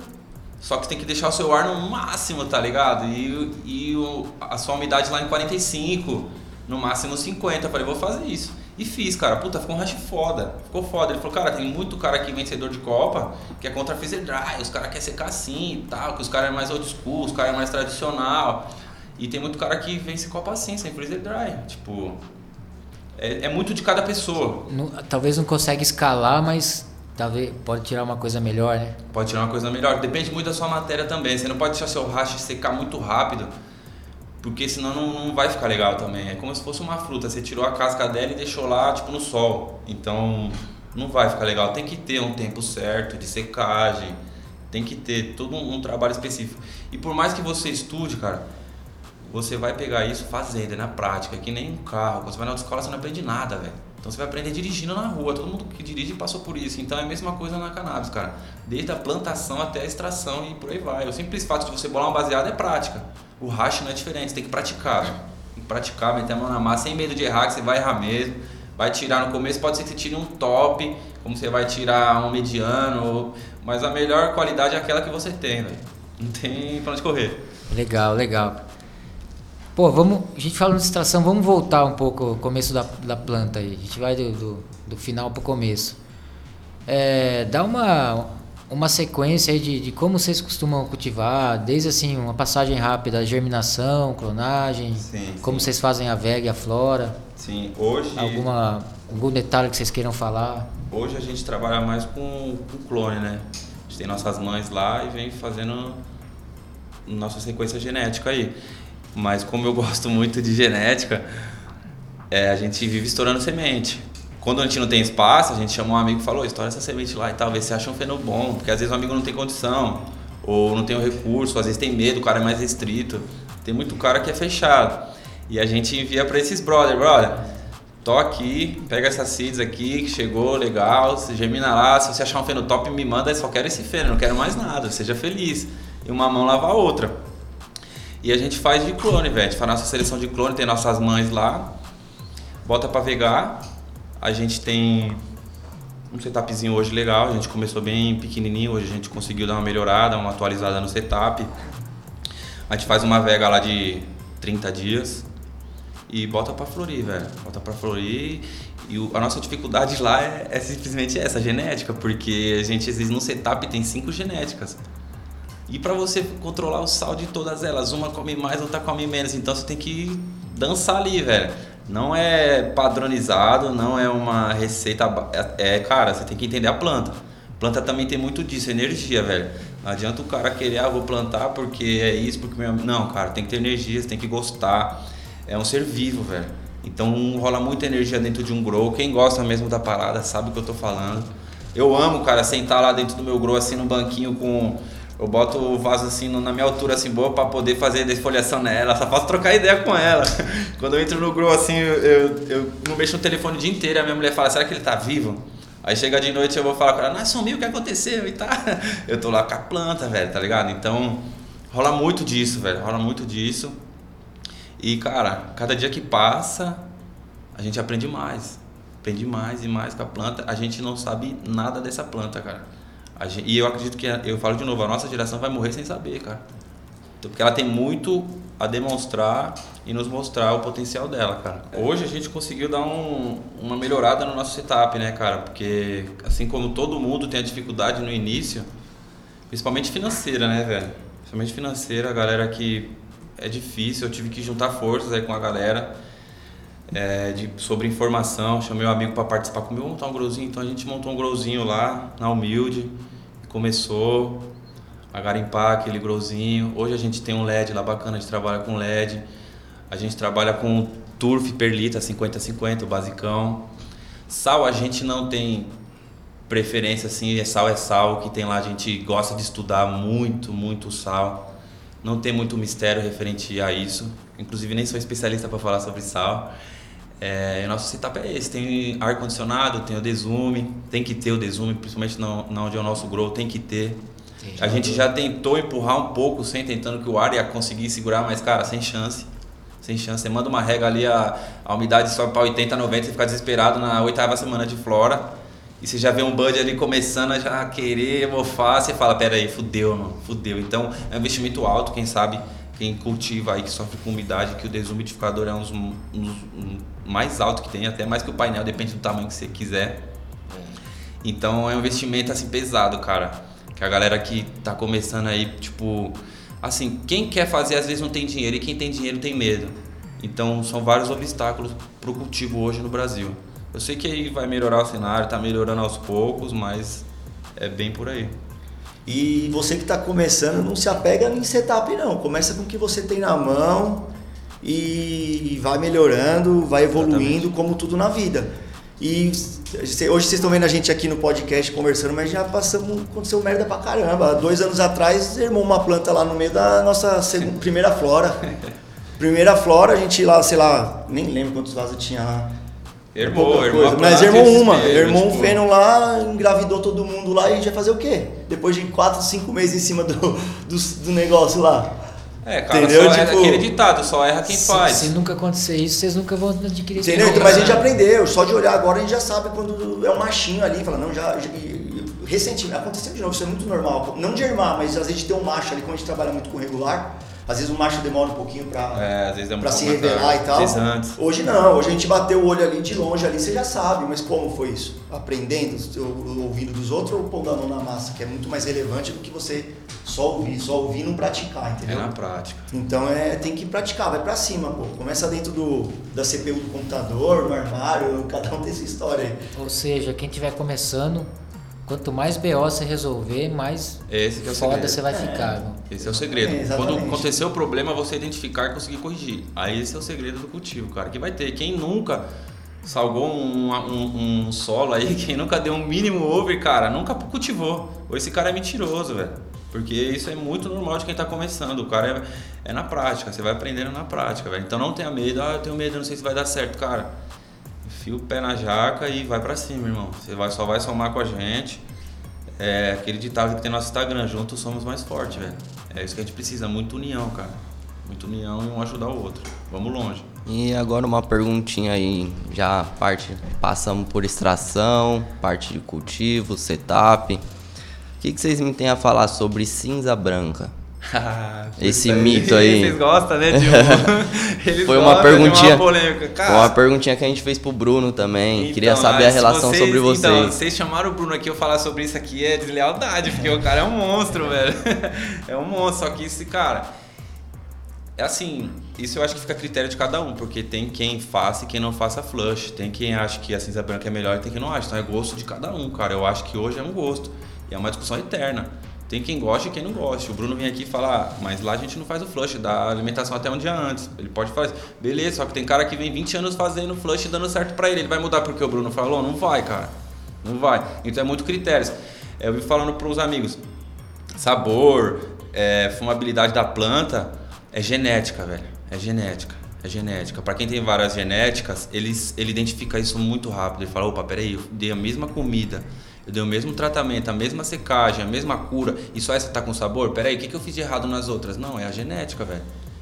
Só que tem que deixar o seu ar no máximo, tá ligado? E, e o- a sua umidade lá em 45, no máximo 50. Eu falei, vou fazer isso. E fiz, cara. Puta, ficou um hash foda. Ficou foda. Ele falou, cara, tem muito cara aqui vencedor de Copa que é contra freezer dry. Os caras querem secar assim e tal, que os caras é mais old school, os caras é mais tradicional. E tem muito cara que vence Copa assim, sem freezer dry. Tipo, é, é muito de cada pessoa. Não- talvez não consegue escalar, mas talvez pode tirar uma coisa melhor, né? Pode tirar uma coisa melhor. Depende muito da sua matéria também. Você não pode deixar seu hash secar muito rápido, porque senão não, não vai ficar legal também. É como se fosse uma fruta. Você tirou a casca dela e deixou lá, tipo, no sol. Então, não vai ficar legal. Tem que ter um tempo certo de secagem. Tem que ter todo um, um trabalho específico. E por mais que você estude, cara, você vai pegar isso fazendo, é na prática, é que nem um carro. Quando você vai na autoescola, você não aprende nada, velho. Então você vai aprender dirigindo na rua. Todo mundo que dirige passou por isso. Então é a mesma coisa na cannabis, cara. Desde a plantação até a extração e por aí vai. O simples fato de você bolar um baseado é prática. O hash não é diferente, você tem que praticar. Tem que praticar, meter a mão na massa sem medo de errar, que você vai errar mesmo. Vai tirar no começo, pode ser que você tire um top, como você vai tirar um mediano, mas a melhor qualidade é aquela que você tem, velho. Não tem pra onde correr. Legal, legal. Pô, vamos. A gente falando de extração, vamos voltar um pouco ao começo da, da planta aí. A gente vai do, do, do final pro começo. É, dá uma, uma sequência aí de, de como vocês costumam cultivar, desde assim, uma passagem rápida, germinação, clonagem, Sim, como sim. vocês fazem a vega e a flora, Sim, hoje. alguma, algum detalhe que vocês queiram falar. Hoje a gente trabalha mais com, com clone, né? A gente tem nossas mães lá e vem fazendo nossa sequência genética aí. Mas como eu gosto muito de genética, é, a gente vive estourando semente. Quando a gente não tem espaço, a gente chama um amigo e falou, estoura essa semente lá e tal, vê se acha um feno bom. Porque às vezes o amigo não tem condição, ou não tem o recurso, às vezes tem medo, o cara é mais restrito. Tem muito cara que é fechado. E a gente envia para esses brother, brother, tô aqui, pega essas seeds aqui, que chegou, legal, você germina lá, se você achar um feno top, me manda, só quero esse feno, não quero mais nada, seja feliz. E uma mão lava a outra. E a gente faz de clone, velho. A gente faz nossa seleção de clone, tem nossas mães lá, bota pra vegar. A gente tem um setupzinho hoje legal, a gente começou bem pequenininho, hoje a gente conseguiu dar uma melhorada, uma atualizada no setup. A gente faz uma vega lá de 30 dias e bota pra florir, velho. Bota pra florir. E o- a nossa dificuldade lá é, é simplesmente essa, genética, porque a gente, vezes, no setup tem cinco genéticas. E pra você controlar o sal de todas elas, uma come mais, outra come menos, então você tem que dançar ali, velho. Não é padronizado, não é uma receita. É, é, cara, você tem que entender a planta. Planta também tem muito disso, energia, velho. Não adianta o cara querer, ah, vou plantar porque é isso, porque meu. Não, cara, tem que ter energia, você tem que gostar. É um ser vivo, velho. Então rola muita energia dentro de um grow. Quem gosta mesmo da parada sabe o que eu tô falando. Eu amo, cara, sentar lá dentro do meu grow, assim, no banquinho com. Eu boto o vaso assim na minha altura assim boa pra poder fazer desfoliação nela, só posso trocar ideia com ela. Quando eu entro no grow assim, eu, eu, eu não mexo no telefone o dia inteiro, a minha mulher fala, será que ele tá vivo? Aí chega de noite eu vou falar com ela, não, sumiu, o que aconteceu e tá. Eu tô lá com a planta, velho, tá ligado? Então, rola muito disso, velho, rola muito disso. E, cara, cada dia que passa, a gente aprende mais. Aprende mais e mais com a planta. A gente não sabe nada dessa planta, cara. A gen- e eu acredito que, eu falo de novo, a nossa geração vai morrer sem saber, cara. Então, Porque ela tem muito a demonstrar e nos mostrar o potencial dela, cara. Hoje a gente conseguiu dar um- uma melhorada no nosso setup, né, cara? Porque assim como todo mundo tem a dificuldade no início, principalmente financeira, né, velho? Principalmente financeira, a galera que é difícil, eu tive que juntar forças aí com a galera é, de, sobre informação, chamei um amigo para participar comigo, montar um growzinho, então a gente montou um growzinho lá, na Humilde, começou a garimpar aquele growzinho. Hoje a gente tem um LED lá bacana, a gente trabalha com LED, a gente trabalha com Turf Perlita 50-50, o basicão. Sal a gente não tem preferência assim, é sal é sal, o que tem lá a gente gosta de estudar muito, muito sal. Não tem muito mistério referente a isso. Inclusive nem sou especialista para falar sobre sal. É, nosso setup é esse, tem ar condicionado, tem o desume, tem que ter o desume, principalmente na, na onde é o nosso grow, tem que ter. A gente já tentou empurrar um pouco sem tentando que o ar ia conseguir segurar, mas cara, sem chance. Sem chance. Você manda uma rega ali, a, a umidade sobe para 80, 90, você fica desesperado na oitava semana de flora. e você já vê um bud ali começando a já querer mofar, você fala, pera aí, fudeu, mano, fudeu. Então é um investimento alto, quem sabe, quem cultiva aí, que sofre com umidade, que o desumidificador é um dos, um um mais alto que tem, até mais que o painel, depende do tamanho que você quiser. Então é um investimento assim pesado, cara. Que a galera que tá começando aí, tipo, assim, quem quer fazer às vezes não tem dinheiro e quem tem dinheiro tem medo. Então são vários obstáculos pro cultivo hoje no Brasil. Eu sei que aí vai melhorar o cenário, tá melhorando aos poucos, mas é bem por aí. E você que está começando, não se apega em setup não. Começa com o que você tem na mão e vai melhorando, vai evoluindo, Exatamente. como tudo na vida. E hoje vocês estão vendo a gente aqui no podcast conversando, mas já passamos, aconteceu merda pra caramba. Dois anos atrás, irmou uma planta lá no meio da nossa segunda, primeira flora. Primeira flora, a gente lá, sei lá, nem lembro quantos vasos tinha lá. Irmão, irmão, coisa. Mas irmão uma, irmão um tipo, feno lá, engravidou todo mundo lá e a gente vai fazer o quê? Depois de 4, 5 meses em cima do, do, do negócio lá. É, cara, Entendeu? só erra Tipo- aquele ditado, só erra quem se, faz. se nunca acontecer isso, vocês nunca vão adquirir Entendeu? Então, mas a gente né? aprendeu, só de olhar agora a gente já sabe quando é um machinho ali, fala, não, já. já- recentemente, aconteceu de novo, isso é muito normal. Não de irmar, mas às vezes ter um macho ali, como a gente trabalha muito com regular, às vezes o macho demora um pouquinho pra. É, às vezes é um Pra se revelar e tal. às vezes antes. Hoje não, hoje a gente bateu o olho ali de longe ali, você já sabe, mas como foi isso? Aprendendo, ou- ouvindo dos outros ou pondo a mão na massa, que é muito mais relevante do que você só ouvir, só ouvir e não praticar, É entendeu? na prática. Então é, tem que praticar, vai pra cima, pô. Começa dentro do, da CPU do computador, no armário, cada um tem sua história aí. Ou seja, quem estiver começando, quanto mais BO você resolver, mais Esse que é o foda segredo. você vai ficar. viu? Esse é o segredo. É, Quando acontecer o problema, você identificar e conseguir corrigir. Aí esse é o segredo do cultivo, cara. Que vai ter. Quem nunca salgou um, um, um solo aí, quem nunca deu um mínimo over, cara, nunca cultivou. Ou esse cara é mentiroso, velho. Porque isso é muito normal de quem tá começando. O cara é, é na prática, você vai aprendendo na prática, velho. Então não tenha medo, ah, eu tenho medo, eu não sei se vai dar certo, cara. Enfia o pé na jaca e vai pra cima, irmão. Você vai, só vai somar com a gente. É aquele ditado que tem no nosso Instagram, juntos somos mais fortes, velho. É isso que a gente precisa, muita união, cara. Muita união e um ajudar o outro. Vamos longe. E agora uma perguntinha aí, já parte, passamos por extração, parte de cultivo, setup. O que, que vocês me têm a falar sobre cinza branca? Esse mito aí. Vocês gostam, né, Foi uma perguntinha. polêmica. Cara, Foi uma perguntinha que a gente fez pro Bruno também. então, Queria saber a relação vocês- sobre vocês. Então, vocês chamaram o Bruno aqui eu falar sobre isso aqui é deslealdade, porque o cara é um monstro, velho. É um monstro, só que esse cara. É assim, isso eu acho que fica a critério de cada um, porque tem quem faça e quem não faça flush. Tem quem acha que a cinza branca é melhor e tem quem não acha. Então é gosto de cada um, cara. Eu acho que hoje é um gosto. E é uma discussão eterna. Tem quem gosta e quem não gosta. O Bruno vem aqui falar, ah, mas lá a gente não faz o flush, dá alimentação até um dia antes. Ele pode fazer. Beleza, só que tem cara que vem 20 anos fazendo flush e dando certo pra ele. Ele vai mudar porque o Bruno falou? Não vai, cara. Não vai. Então é muito critérios. Eu vi falando para uns amigos, sabor, é, fumabilidade da planta é genética, velho. É genética. É genética. Para quem tem várias genéticas, eles, ele identifica isso muito rápido. Ele fala, opa, peraí, eu dei a mesma comida, eu dei o mesmo tratamento, a mesma secagem, a mesma cura, e só essa tá com sabor? Peraí, o que, que eu fiz de errado nas outras? Não, é a genética, velho.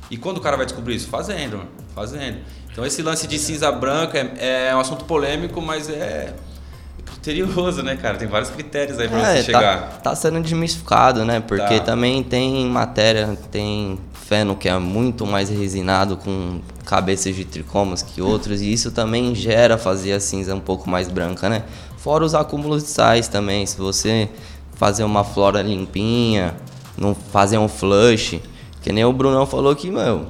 E quando o cara vai descobrir isso? Fazendo, mano. Fazendo. Então esse lance de cinza branca é, é um assunto polêmico, mas é criterioso, né, cara? Tem vários critérios aí pra É, você chegar. Tá, tá sendo desmistificado, né? Porque Tá. também tem matéria, tem feno que é muito mais resinado com cabeças de tricomas que outros, e isso também gera fazer a cinza um pouco mais branca, né? Fora os acúmulos de sais também, se você fazer uma flora limpinha, não fazer um flush, que nem o Brunão falou que, meu,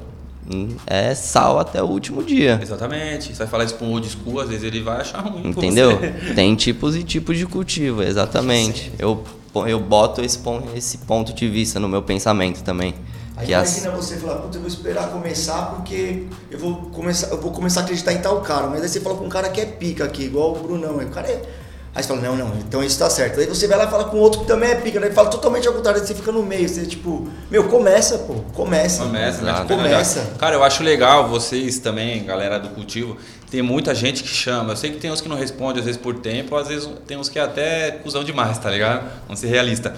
é sal até o último dia. Exatamente. Você vai falar isso pra um old school, às vezes ele vai achar ruim. com Entendeu? Tem tipos e tipos de cultivo, exatamente. Eu, eu boto esse, esse ponto de vista no meu pensamento também. Aí Que as- imagina você falar, puta, eu vou esperar começar porque eu vou começar, eu vou começar a acreditar em tal cara. Mas aí você fala com um cara que é pica aqui, igual o Brunão. Aí o cara é. Aí você fala, não, não, então isso tá certo. Aí você vai lá e fala com outro que também é pica, né? Fala totalmente ao contrário, aí você fica no meio, você tipo, meu, começa, pô, começa. Começa, né? Exato. Começa. Cara, eu acho legal vocês também, galera do cultivo. Tem muita gente que chama. Eu sei que tem uns que não respondem, às vezes por tempo, às vezes tem uns que é até cuzão demais, tá ligado? Vamos ser realista.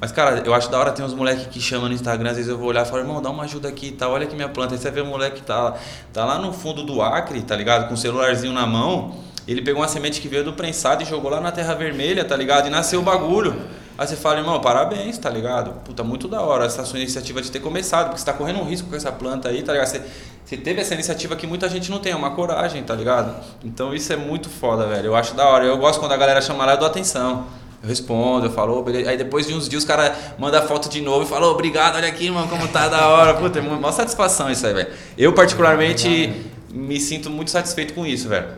Mas, cara, eu acho da hora tem uns moleques que chamam no Instagram, às vezes eu vou olhar e falo, irmão, dá uma ajuda aqui e tal, olha aqui minha planta. Aí você vê o moleque que tá, tá lá no fundo do Acre, tá ligado? Com o celularzinho na mão. Ele pegou uma semente que veio do prensado e jogou lá na terra vermelha, tá ligado? E nasceu o bagulho. Aí você fala, irmão, parabéns, tá ligado? Puta, muito da hora essa sua iniciativa de ter começado, porque você tá correndo um risco com essa planta aí, tá ligado? Você, você teve essa iniciativa que muita gente não tem, é uma coragem, tá ligado? Então isso é muito foda, velho. Eu acho da hora. Eu gosto quando a galera chama lá, eu dou atenção. Eu respondo, eu falo, "Ô, beleza. Aí depois de uns dias os caras mandam foto de novo e falam, "Ô, obrigado, olha aqui, mano, como tá da hora. Puta, é uma satisfação isso aí, velho. Eu, particularmente, me sinto muito satisfeito com isso, velho.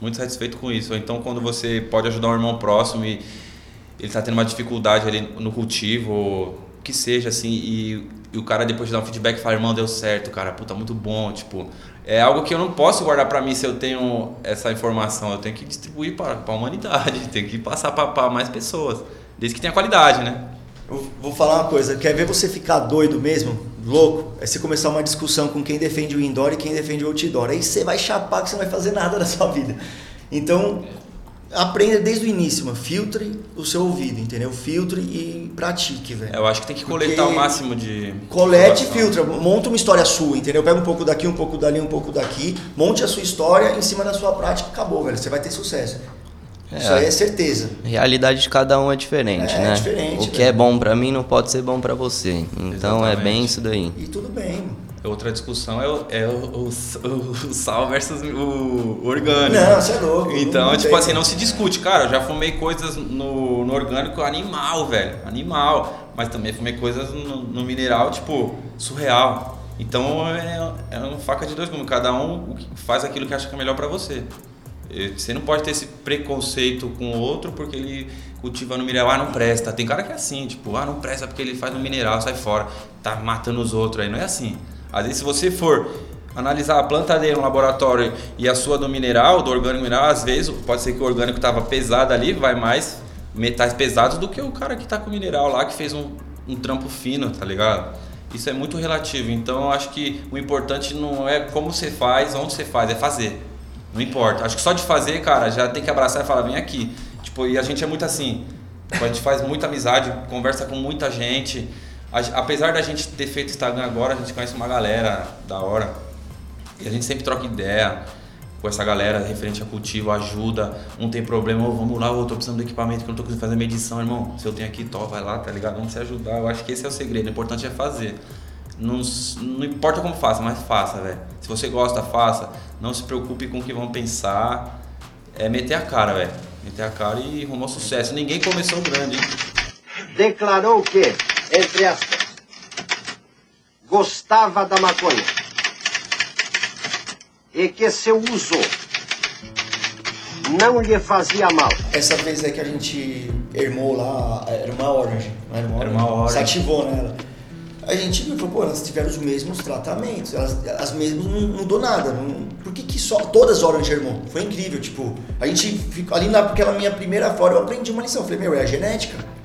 Muito satisfeito com isso. Então, quando você pode ajudar um irmão próximo e ele tá tendo uma dificuldade ali no cultivo, ou que seja, assim, e, e o cara depois de dar um feedback fala, irmão, deu certo, cara, puta, muito bom, tipo, é algo que eu não posso guardar pra mim se eu tenho essa informação, eu tenho que distribuir para a humanidade, tenho que passar para mais pessoas, desde que tenha qualidade, né? Eu vou falar uma coisa, quer ver você ficar doido mesmo, louco? É você começar uma discussão com quem defende o indoor e quem defende o outdoor. Aí você vai chapar que você não vai fazer nada na sua vida. Então, aprenda desde o início, mano. Filtre o seu ouvido, entendeu? Filtre e pratique, velho. Eu acho que tem que coletar Porque o máximo de. Colete e filtra, monta uma história sua, entendeu? Pega um pouco daqui, um pouco dali, um pouco daqui, monte a sua história em cima da sua prática, acabou, velho. Você vai ter sucesso. É. Isso aí é certeza. A realidade de cada um é diferente, É, né? diferente, o que velho. é bom pra mim não pode ser bom pra você. Então é Exatamente. bem isso daí. E tudo bem. Outra discussão é o, é o, o, o sal versus o orgânico. Não, você é louco. Então, tipo tem. assim, não se discute. Cara, eu já fumei coisas no, no orgânico animal, velho. Animal. Mas também fumei coisas no, no mineral, tipo, surreal. Então é, é uma faca de dois gumes. Cada um faz aquilo que acha que é melhor pra você. Você não pode ter esse preconceito com o outro porque ele cultiva no mineral, ah, não presta. Tem cara que é assim, tipo, ah, não presta porque ele faz no mineral, sai fora, tá matando os outros aí. Não é assim. Às vezes, se você for analisar a planta dele no laboratório e a sua do mineral, do orgânico mineral, às vezes pode ser que o orgânico tava pesado ali, vai mais metais pesados do que o cara que tá com mineral lá, que fez um, um trampo fino, tá ligado? Isso é muito relativo. Então, eu acho que o importante não é como você faz, onde você faz, é fazer. Não importa. Acho que só de fazer, cara, já tem que abraçar e falar, vem aqui. Tipo, e a gente é muito assim. A gente faz muita amizade, conversa com muita gente. A- Apesar da gente ter feito Instagram agora, a gente conhece uma galera da hora. E a gente sempre troca ideia com essa galera referente a cultivo, ajuda. Um tem problema, "Ô, vamos lá, eu tô precisando do equipamento que eu não tô conseguindo fazer medição, irmão. Se eu tenho aqui, to, vai lá, tá ligado? Vamos se ajudar. Eu acho que esse é o segredo. O importante é fazer. Não, não importa como faça, mas faça, velho. Se você gosta, faça. Não se preocupe com o que vão pensar. É meter a cara, velho. Meter a cara e rumo ao sucesso. Ninguém começou grande, hein? declarou que, entre aspas, gostava da maconha e que seu uso não lhe fazia mal. Essa vez aí que a gente ermou lá, era uma Orange, não era uma Era uma Orange. Se ativou nela. A gente viu e falou, pô, elas tiveram os mesmos tratamentos, elas, as mesmas não mudou nada. Não, por que, que só todas Orange ermou? Foi incrível, tipo, a gente ficou ali naquela minha primeira flora, eu aprendi uma lição. Eu falei, meu, é a genética.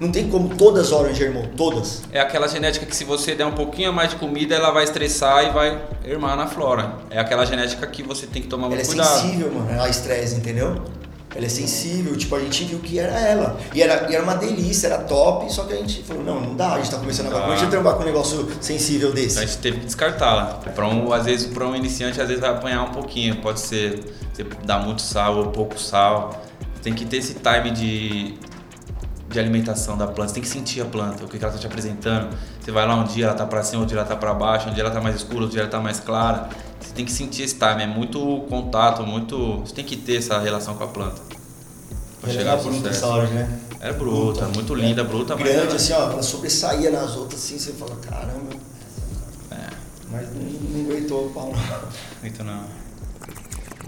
Não tem como todas Orange ermou, todas. É aquela genética que se você der um pouquinho mais de comida, ela vai estressar e vai ermar na flora. É aquela genética que você tem que tomar Ela muito é cuidado. sensível, mano, a estresse, entendeu? Ela é sensível, tipo, a gente viu que era ela. E era, e era uma delícia, era top, só que a gente falou, não, não dá, a gente tá começando agora, como a gente trambar com um negócio sensível Então a desse? gente teve que descartá-la. Para um, às vezes para um iniciante, às vezes vai apanhar um pouquinho. Pode ser você dar muito sal ou pouco sal. Tem que ter esse time de, de alimentação da planta. Você tem que sentir a planta, o que ela está te apresentando. Você vai lá um dia ela tá para cima, outro dia ela tá para baixo, um dia ela tá mais escura, outro dia ela tá mais clara. Você tem que sentir esse time. É muito contato, muito. Você tem que ter essa relação com a planta. Pra Ela chegar era sucesso. essa hora, né? É bruta, muito linda, bruta, mas. Grande, assim, ó, ela sobressaía nas outras, assim, você fala, caramba. É, Mas não, não aguentou o pau, não. muito não.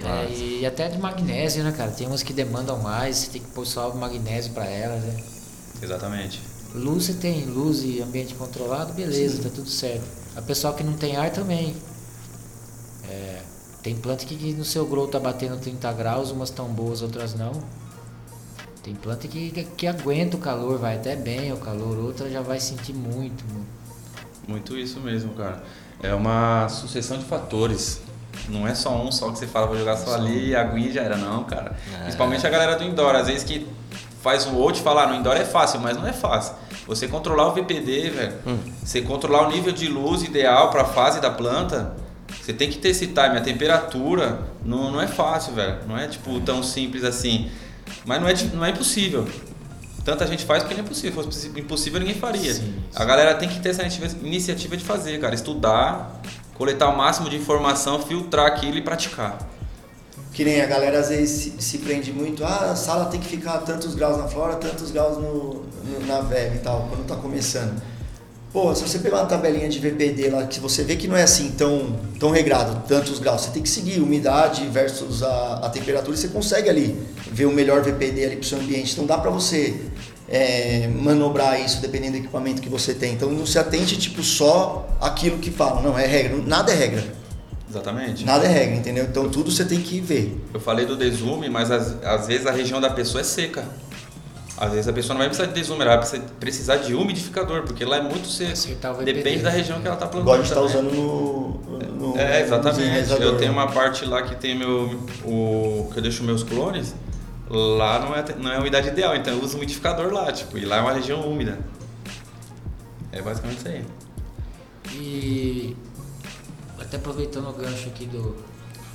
É, e até de magnésio, né, cara? Tem umas que demandam mais, você tem que pôr só o magnésio pra elas, né? Exatamente. Luz você tem, luz e ambiente controlado, beleza, tá tudo certo. A pessoa que não tem ar também. É, tem planta que no seu grow tá batendo 30 graus, umas tão boas, outras não. Tem planta que, que, que aguenta o calor, vai até bem o calor, outra já vai sentir muito. muito. Muito isso mesmo, cara. É uma sucessão de fatores. Não é só um só que você fala, vou jogar só ali e a aguinha já era, não, cara. Principalmente a galera do indoor. Às vezes que faz o out falar, no indoor é fácil, mas não é fácil. Você controlar o VPD, velho. Você controlar o nível de luz ideal para a fase da planta. Você tem que ter esse time, a temperatura. Não, não é fácil, velho. Não é tipo tão simples assim. Mas não é, não é impossível. Tanta gente faz porque não é impossível. Se fosse impossível, ninguém faria. Sim, A galera tem que ter essa iniciativa de fazer, cara. Estudar, coletar o máximo de informação, filtrar aquilo e praticar. Que nem a galera às vezes se, se prende muito, ah, a sala tem que ficar tantos graus na flora, tantos graus no, no- na VEB e tal, quando tá começando. Pô, se você pegar uma tabelinha de VPD lá, que você vê que não é assim tão, tão regrado, tantos graus, você tem que seguir umidade versus a, a temperatura e você consegue ali ver o melhor VPD ali pro seu ambiente. Então dá pra você é, manobrar isso dependendo do equipamento que você tem. Então não se atente tipo só aquilo que falam, não, é regra, nada é regra. Exatamente. Nada é regra, entendeu? Então tudo você tem que ver. Eu falei do desume, mas às, às vezes a região da pessoa é seca. Às vezes a pessoa não vai precisar de desume, ela vai precisar- de umidificador, porque lá é muito seco. Depende da região que ela está plantando. Igual a gente tá usando no. no É, no exatamente. desenraizador, Eu tenho uma parte lá que tem meu. O, que eu deixo meus clones. Lá não é, não é a umidade ideal, então eu uso um umidificador lá, tipo, e lá é uma região úmida. É basicamente isso aí. E até aproveitando o gancho aqui do,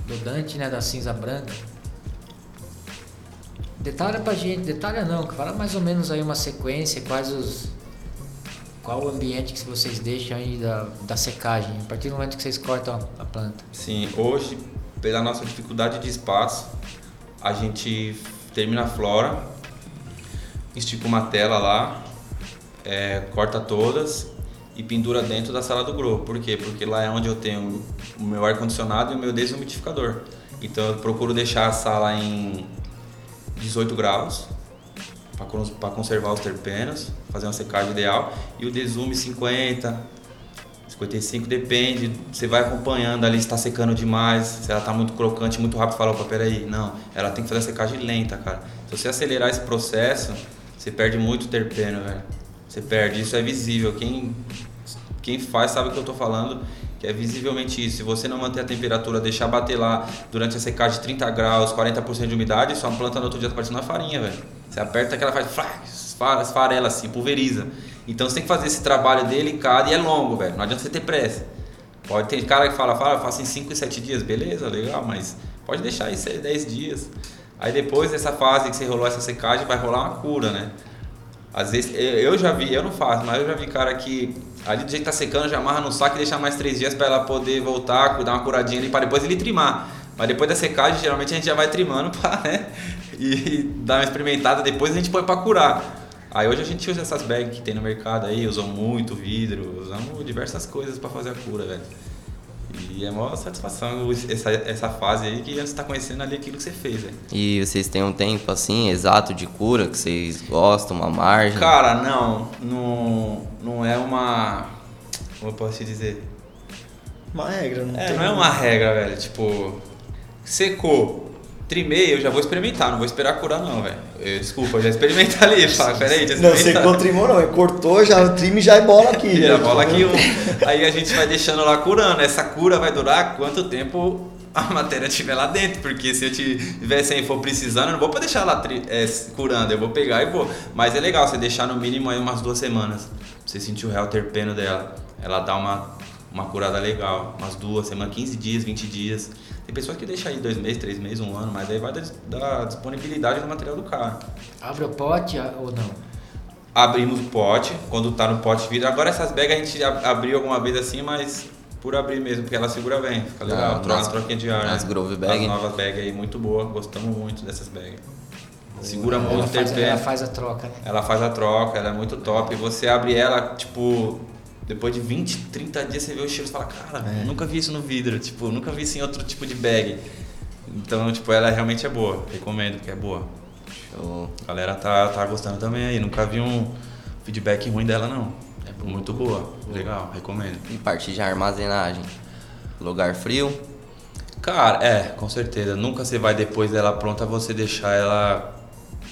do Dante, né, da cinza branca. Detalha pra gente, detalha não, fala mais ou menos aí uma sequência, quais os. Qual o ambiente que vocês deixam aí da, da secagem, a partir do momento que vocês cortam a, a planta. Sim, hoje, pela nossa dificuldade de espaço, a gente termina a flora, estica uma tela lá, é, corta todas e pendura dentro da sala do grow. Por quê? Porque lá é onde eu tenho o meu ar-condicionado e o meu desumidificador. Então eu procuro deixar a sala em 18 graus para conservar os terpenos, fazer uma secagem ideal e o desume 50, 55 depende, você vai acompanhando ali está secando demais, se ela está muito crocante, muito rápido, fala, opa, peraí, não, ela tem que fazer a secagem lenta, cara. Se você acelerar esse processo, você perde muito terpeno, velho. Você perde, isso é visível. Quem, quem faz sabe o que eu tô falando, que é visivelmente isso. Se você não manter a temperatura, deixar bater lá durante a secagem 30 graus, 40% de umidade, sua planta no outro dia tá parecendo uma farinha, velho. Você aperta que ela faz, esfarela assim, pulveriza. Então você tem que fazer esse trabalho delicado e é longo, velho. Não adianta você ter pressa. Pode ter cara que fala, fala, eu faço em 5 e 7 dias, beleza, legal, mas pode deixar isso aí 10 dias. Aí depois dessa fase que você rolou essa secagem, vai rolar uma cura, né? Às vezes, eu já vi, eu não faço, mas eu já vi cara que ali do jeito que tá secando, já amarra no saco e deixa mais 3 dias para ela poder voltar, dar uma curadinha ali, para depois ele trimar. Mas depois da secagem, geralmente a gente já vai trimando né? E dar uma experimentada, depois a gente põe pra curar. Aí hoje a gente usa essas bags que tem no mercado aí, usam muito vidro, usamos diversas coisas pra fazer a cura, velho. E é uma satisfação essa, essa fase aí que você tá conhecendo ali aquilo que você fez, velho. E vocês têm um tempo assim exato de cura que vocês gostam, uma margem? Cara, não, não, não é uma. Como eu posso te dizer? Uma regra, não É, tem. não é uma regra, velho. Tipo, secou, trimei, eu já vou experimentar, não vou esperar curar, não, velho. Desculpa, eu já experimentei ali. Fala, peraí, Não, experimentar. secou, trimou não, ele cortou, já o trime já é bola aqui. E a né? bola aqui, um. aí a gente vai deixando lá curando. Essa cura vai durar quanto tempo a matéria estiver lá dentro, porque se eu tiver sem for precisando, eu não vou pra deixar lá é, curando, eu vou pegar e vou. Mas é legal você deixar no mínimo aí umas duas semanas, pra você sentir o real terpeno dela. Ela dá uma, uma curada legal, umas duas semanas, 15 dias, 20 dias. Tem pessoas que deixam aí dois meses, três meses, um ano, mas aí vai da, da disponibilidade do material do cara. Abre o pote ah, ou não? Abrimos o pote, quando tá no pote vidro. Agora essas bags a gente ab- abriu alguma vez assim, mas por abrir mesmo, porque ela segura bem, fica legal. Ah, troca nas- troquinha de ar. nas né? Grove Bag? As novas bags aí, muito boa, gostamos muito dessas bags. Segura ela muito faz, terpeno. ela faz a troca, né? Ela faz a troca, ela é muito top. E você abre ela, tipo, depois de 20, 30 dias você vê o cheiro e fala, cara, É. nunca vi isso no vidro, tipo, nunca vi isso em outro tipo de bag. Então, tipo, ela realmente é boa, recomendo, que é boa. Show. A galera tá, tá gostando também aí, nunca vi um feedback ruim dela não. É muito boa, legal, recomendo. E parte de armazenagem? Lugar frio? Cara, é, com certeza. Nunca você vai depois dela pronta você deixar ela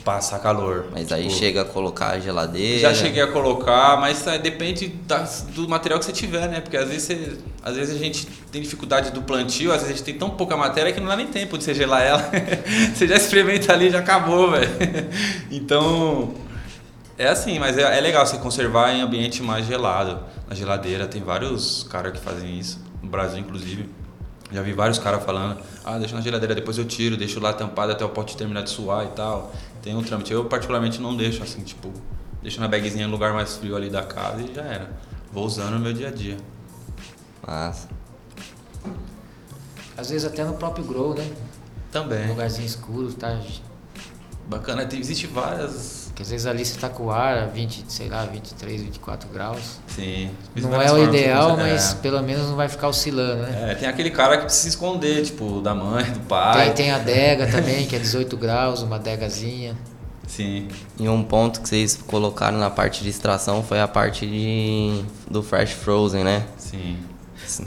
passar calor. Mas aí Tipo, chega a colocar a geladeira. Já cheguei a colocar, mas é, depende das- do material que você tiver, né? Porque às vezes, você- às vezes a gente tem dificuldade do plantio, às vezes a gente tem tão pouca matéria que não dá nem tempo de você gelar ela. você já experimenta ali e já acabou, velho. Então, é assim, mas é, é legal você conservar em ambiente mais gelado. Na geladeira, tem vários caras que fazem isso, no Brasil inclusive. Já vi vários caras falando, ah, deixa na geladeira, depois eu tiro, deixo lá tampado até o pote terminar de suar e tal. Tem um trâmite. Eu particularmente não deixo assim, tipo, deixo na bagzinha no lugar mais frio ali da casa e já era. Vou usando no meu dia a dia. Massa. Às vezes até no próprio grow, né? Também. Um lugarzinho escuro, tá? Bacana, existe várias. Porque às vezes ali você tá com o ar a 20, sei lá, 23, 24 graus. Sim. Não é o ideal, você- mas é. pelo menos não vai ficar oscilando, né? É, tem aquele cara que precisa esconder, tipo, da mãe, do pai. Tem, tem a adega também, que é 18 graus, uma adegazinha. Sim. E um ponto que vocês colocaram na parte de extração foi a parte de, do Fresh Frozen, né? Sim.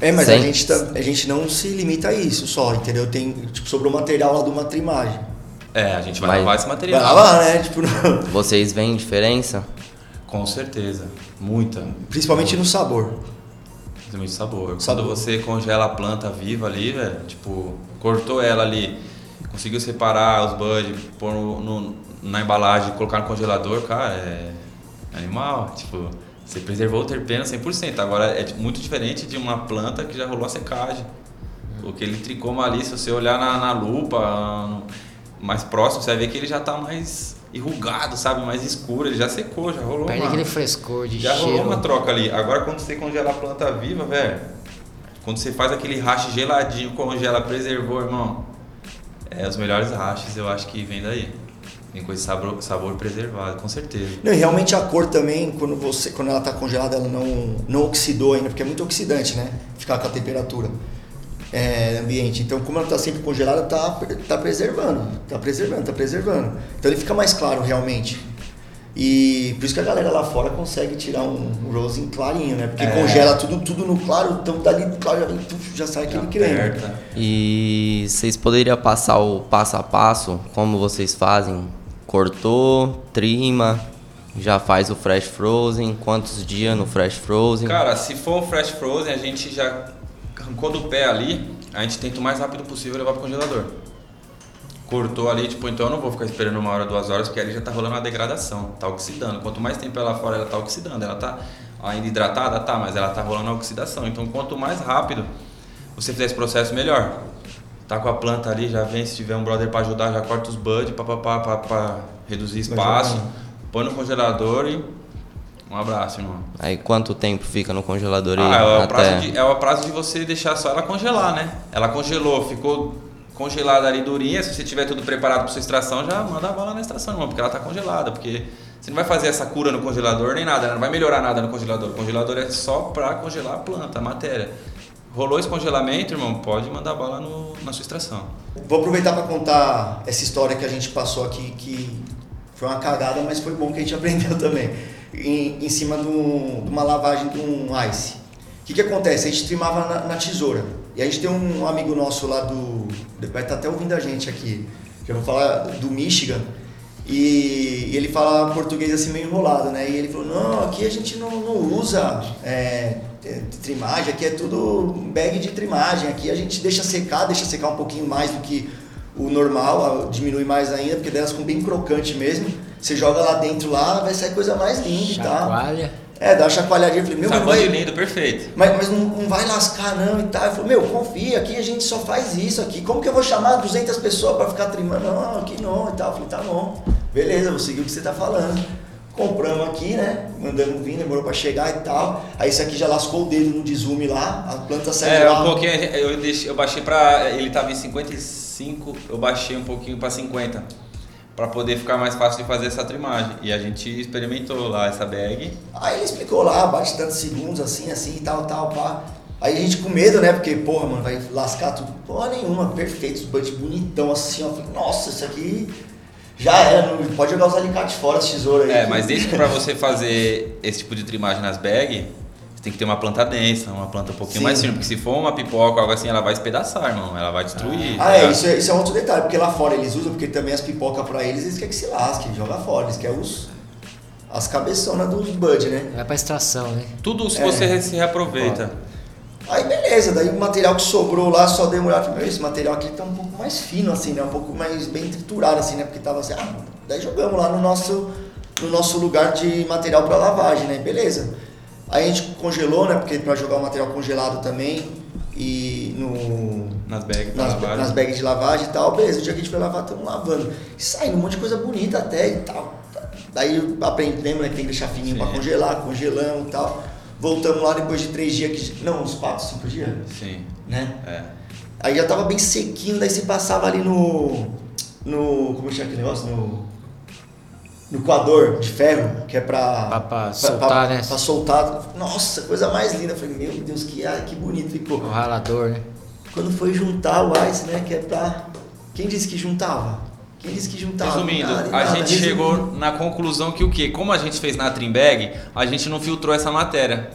É, mas a gente, tá- a gente não se limita a isso só, entendeu? Tem, tipo, sobrou material lá de uma trimagem. É, a gente vai Vai- lavar esse Vai material. lá, lá, né? Tipo, não- Vocês veem diferença? Com certeza. Muita. principalmente no sabor. Tem muito sabor. Sabor. Quando você congela a planta viva ali, velho, tipo, cortou ela ali, conseguiu separar os buds, pôr no, no- na embalagem, colocar no congelador, cara, é animal. Tipo, você preservou o terpeno 100%. Agora é muito diferente de uma planta que já rolou a secagem. Porque ele tricoma ali, se você olhar na, na lupa, no- mais próximo, você vai ver que ele já tá mais enrugado, sabe? Mais escuro, ele já secou, já rolou Perde uma... aquele frescor de Já rolou cheiro. uma troca ali. Agora quando você congela a planta viva, velho, quando você faz aquele hash geladinho, congela, preservou, irmão. É os melhores hashes, eu acho que vem daí. Vem com esse sabor, sabor preservado, com certeza. Não, e realmente a cor também, quando, você, quando ela tá congelada, ela não, não oxidou ainda, porque é muito oxidante, né? Ficar com a temperatura é, ambiente. Então, como ela tá sempre congelada, tá, tá preservando, tá preservando, tá preservando. Então ele fica mais claro realmente. E por isso que a galera lá fora consegue tirar um, um rosinho clarinho, né? Porque É. congela tudo, tudo no claro, então dali do claro já, vem, já sai aquele creme. E vocês poderiam passar o passo a passo, como vocês fazem? Cortou, trima, já faz o Fresh Frozen, quantos dias no Fresh Frozen? Cara, se for um fresh frozen, a gente já arrancou do pé ali, a gente tenta o mais rápido possível levar pro congelador. Cortou ali, tipo, então eu não vou ficar esperando uma hora, duas horas, porque ali já tá rolando uma degradação, tá oxidando. Quanto mais tempo ela fora, ela tá oxidando. Ela tá ainda hidratada, tá, mas ela tá rolando a oxidação. Então quanto mais rápido você fizer esse processo, melhor. Tá com a planta ali, já vem, se tiver um brother pra ajudar, já corta os buds pra, pra, pra, reduzir espaço. Põe no congelador e um abraço, irmão. Aí quanto tempo fica no congelador aí? Ah, é o, até... prazo de, é o prazo de você deixar só ela congelar, né? Ela congelou, ficou congelada ali durinha. Se você tiver tudo preparado para sua extração, já manda a bala na extração, irmão, porque ela tá congelada. Porque você não vai fazer essa cura no congelador nem nada, né? não vai melhorar nada no congelador. O congelador é só para congelar a planta, a matéria. Rolou esse congelamento, irmão, pode mandar bala no, na sua extração. Vou aproveitar para contar essa história que a gente passou aqui, que foi uma cagada, mas foi bom que a gente aprendeu também. Em, em cima de, um- de uma lavagem de um ice. O que, que acontece? A gente trimava na, na tesoura. E a gente tem um amigo nosso lá do. Vai estar até ouvindo a gente aqui. Já vou falar do Michigan. E, e ele fala português assim meio enrolado, né? E ele falou: Não, aqui a gente não, não usa é, trimagem, aqui é tudo bag de trimagem. Aqui a gente deixa secar, deixa secar um pouquinho mais do que o normal, diminui mais ainda, porque delas ficam bem crocante mesmo. Você joga lá dentro lá, vai sair coisa mais linda e tal. Chacoalha. É, dá uma chacoalhadinha. Eu falei, meu, mas não Sabor de vai, lindo, perfeito. mas, mas não, não vai lascar não e tal. Eu falei, meu, confia, aqui a gente só faz isso aqui. Como que eu vou chamar 200 pessoas pra ficar trimando? Não, aqui não e tal. Eu falei, tá bom. Beleza, vou seguir o que você tá falando. Compramos aqui, né? Mandamos vir, demorou pra chegar e tal. Aí esse aqui já lascou o dedo no desume lá, a planta saiu É, lá. um pouquinho, eu, deixei, eu baixei pra. Ele tava em 55, eu baixei um pouquinho pra 50. Pra poder ficar mais fácil de fazer essa trimagem. E a gente experimentou lá essa bag. Aí ele explicou lá, bate tantos segundos, assim, assim, tal, tal, pá. Aí a gente com medo, né? Porque, porra, mano, vai lascar tudo. Porra nenhuma, perfeito, os buds bonitão assim, ó. Falei, nossa, isso aqui já era, não pode jogar os alicates fora, as tesouras aí. É, mas desde que pra você fazer esse tipo de trimagem nas bags, tem que ter uma planta densa, uma planta um pouquinho Sim. mais firme. Porque se for uma pipoca ou algo assim, ela vai espedaçar, irmão. Ela vai destruir. Ah, tá é, ligado? isso é, isso é outro detalhe, porque lá fora eles usam, porque também as pipocas pra eles, eles querem que se lasque, joga fora, eles querem os, as cabeçonas dos bud, né? Vai pra extração, né? Tudo se É. você se reaproveita. Aí beleza, daí o material que sobrou lá só dei uma olhada, esse material aqui tá um pouco mais fino assim, né? Um pouco mais bem triturado assim, né? Porque tava assim, ah, daí jogamos lá no nosso, no nosso lugar de material para lavagem, né? Beleza. Aí a gente congelou, né? Porque para jogar o material congelado também, e no Nas bags nas, lavagem. nas bags de lavagem e tal, beleza, o dia que a gente foi lavar, estamos lavando. E saindo um monte de coisa bonita até e tal. Daí aprendemos né, que tem que deixar fininho pra congelar, congelamos e tal. Voltamos lá depois de três dias, que, não, uns quatro, cinco dias, Sim. né? É. Aí já tava bem sequinho, daí você passava ali no. No. Como chama aquele negócio? No. No coador de ferro, que é pra. Pra- pra soltar, né? Pra soltar. Nossa, coisa mais linda. Eu falei, meu Deus, que, ah, que bonito. E, pô, O ralador, né? quando foi juntar o Ice, né? Que é pra. Quem disse que juntava? Quem disse que juntava? Resumindo, Nada, a nada. gente Resumindo. chegou na conclusão que o quê? Como a gente fez na Trimbag, a gente não filtrou essa matéria.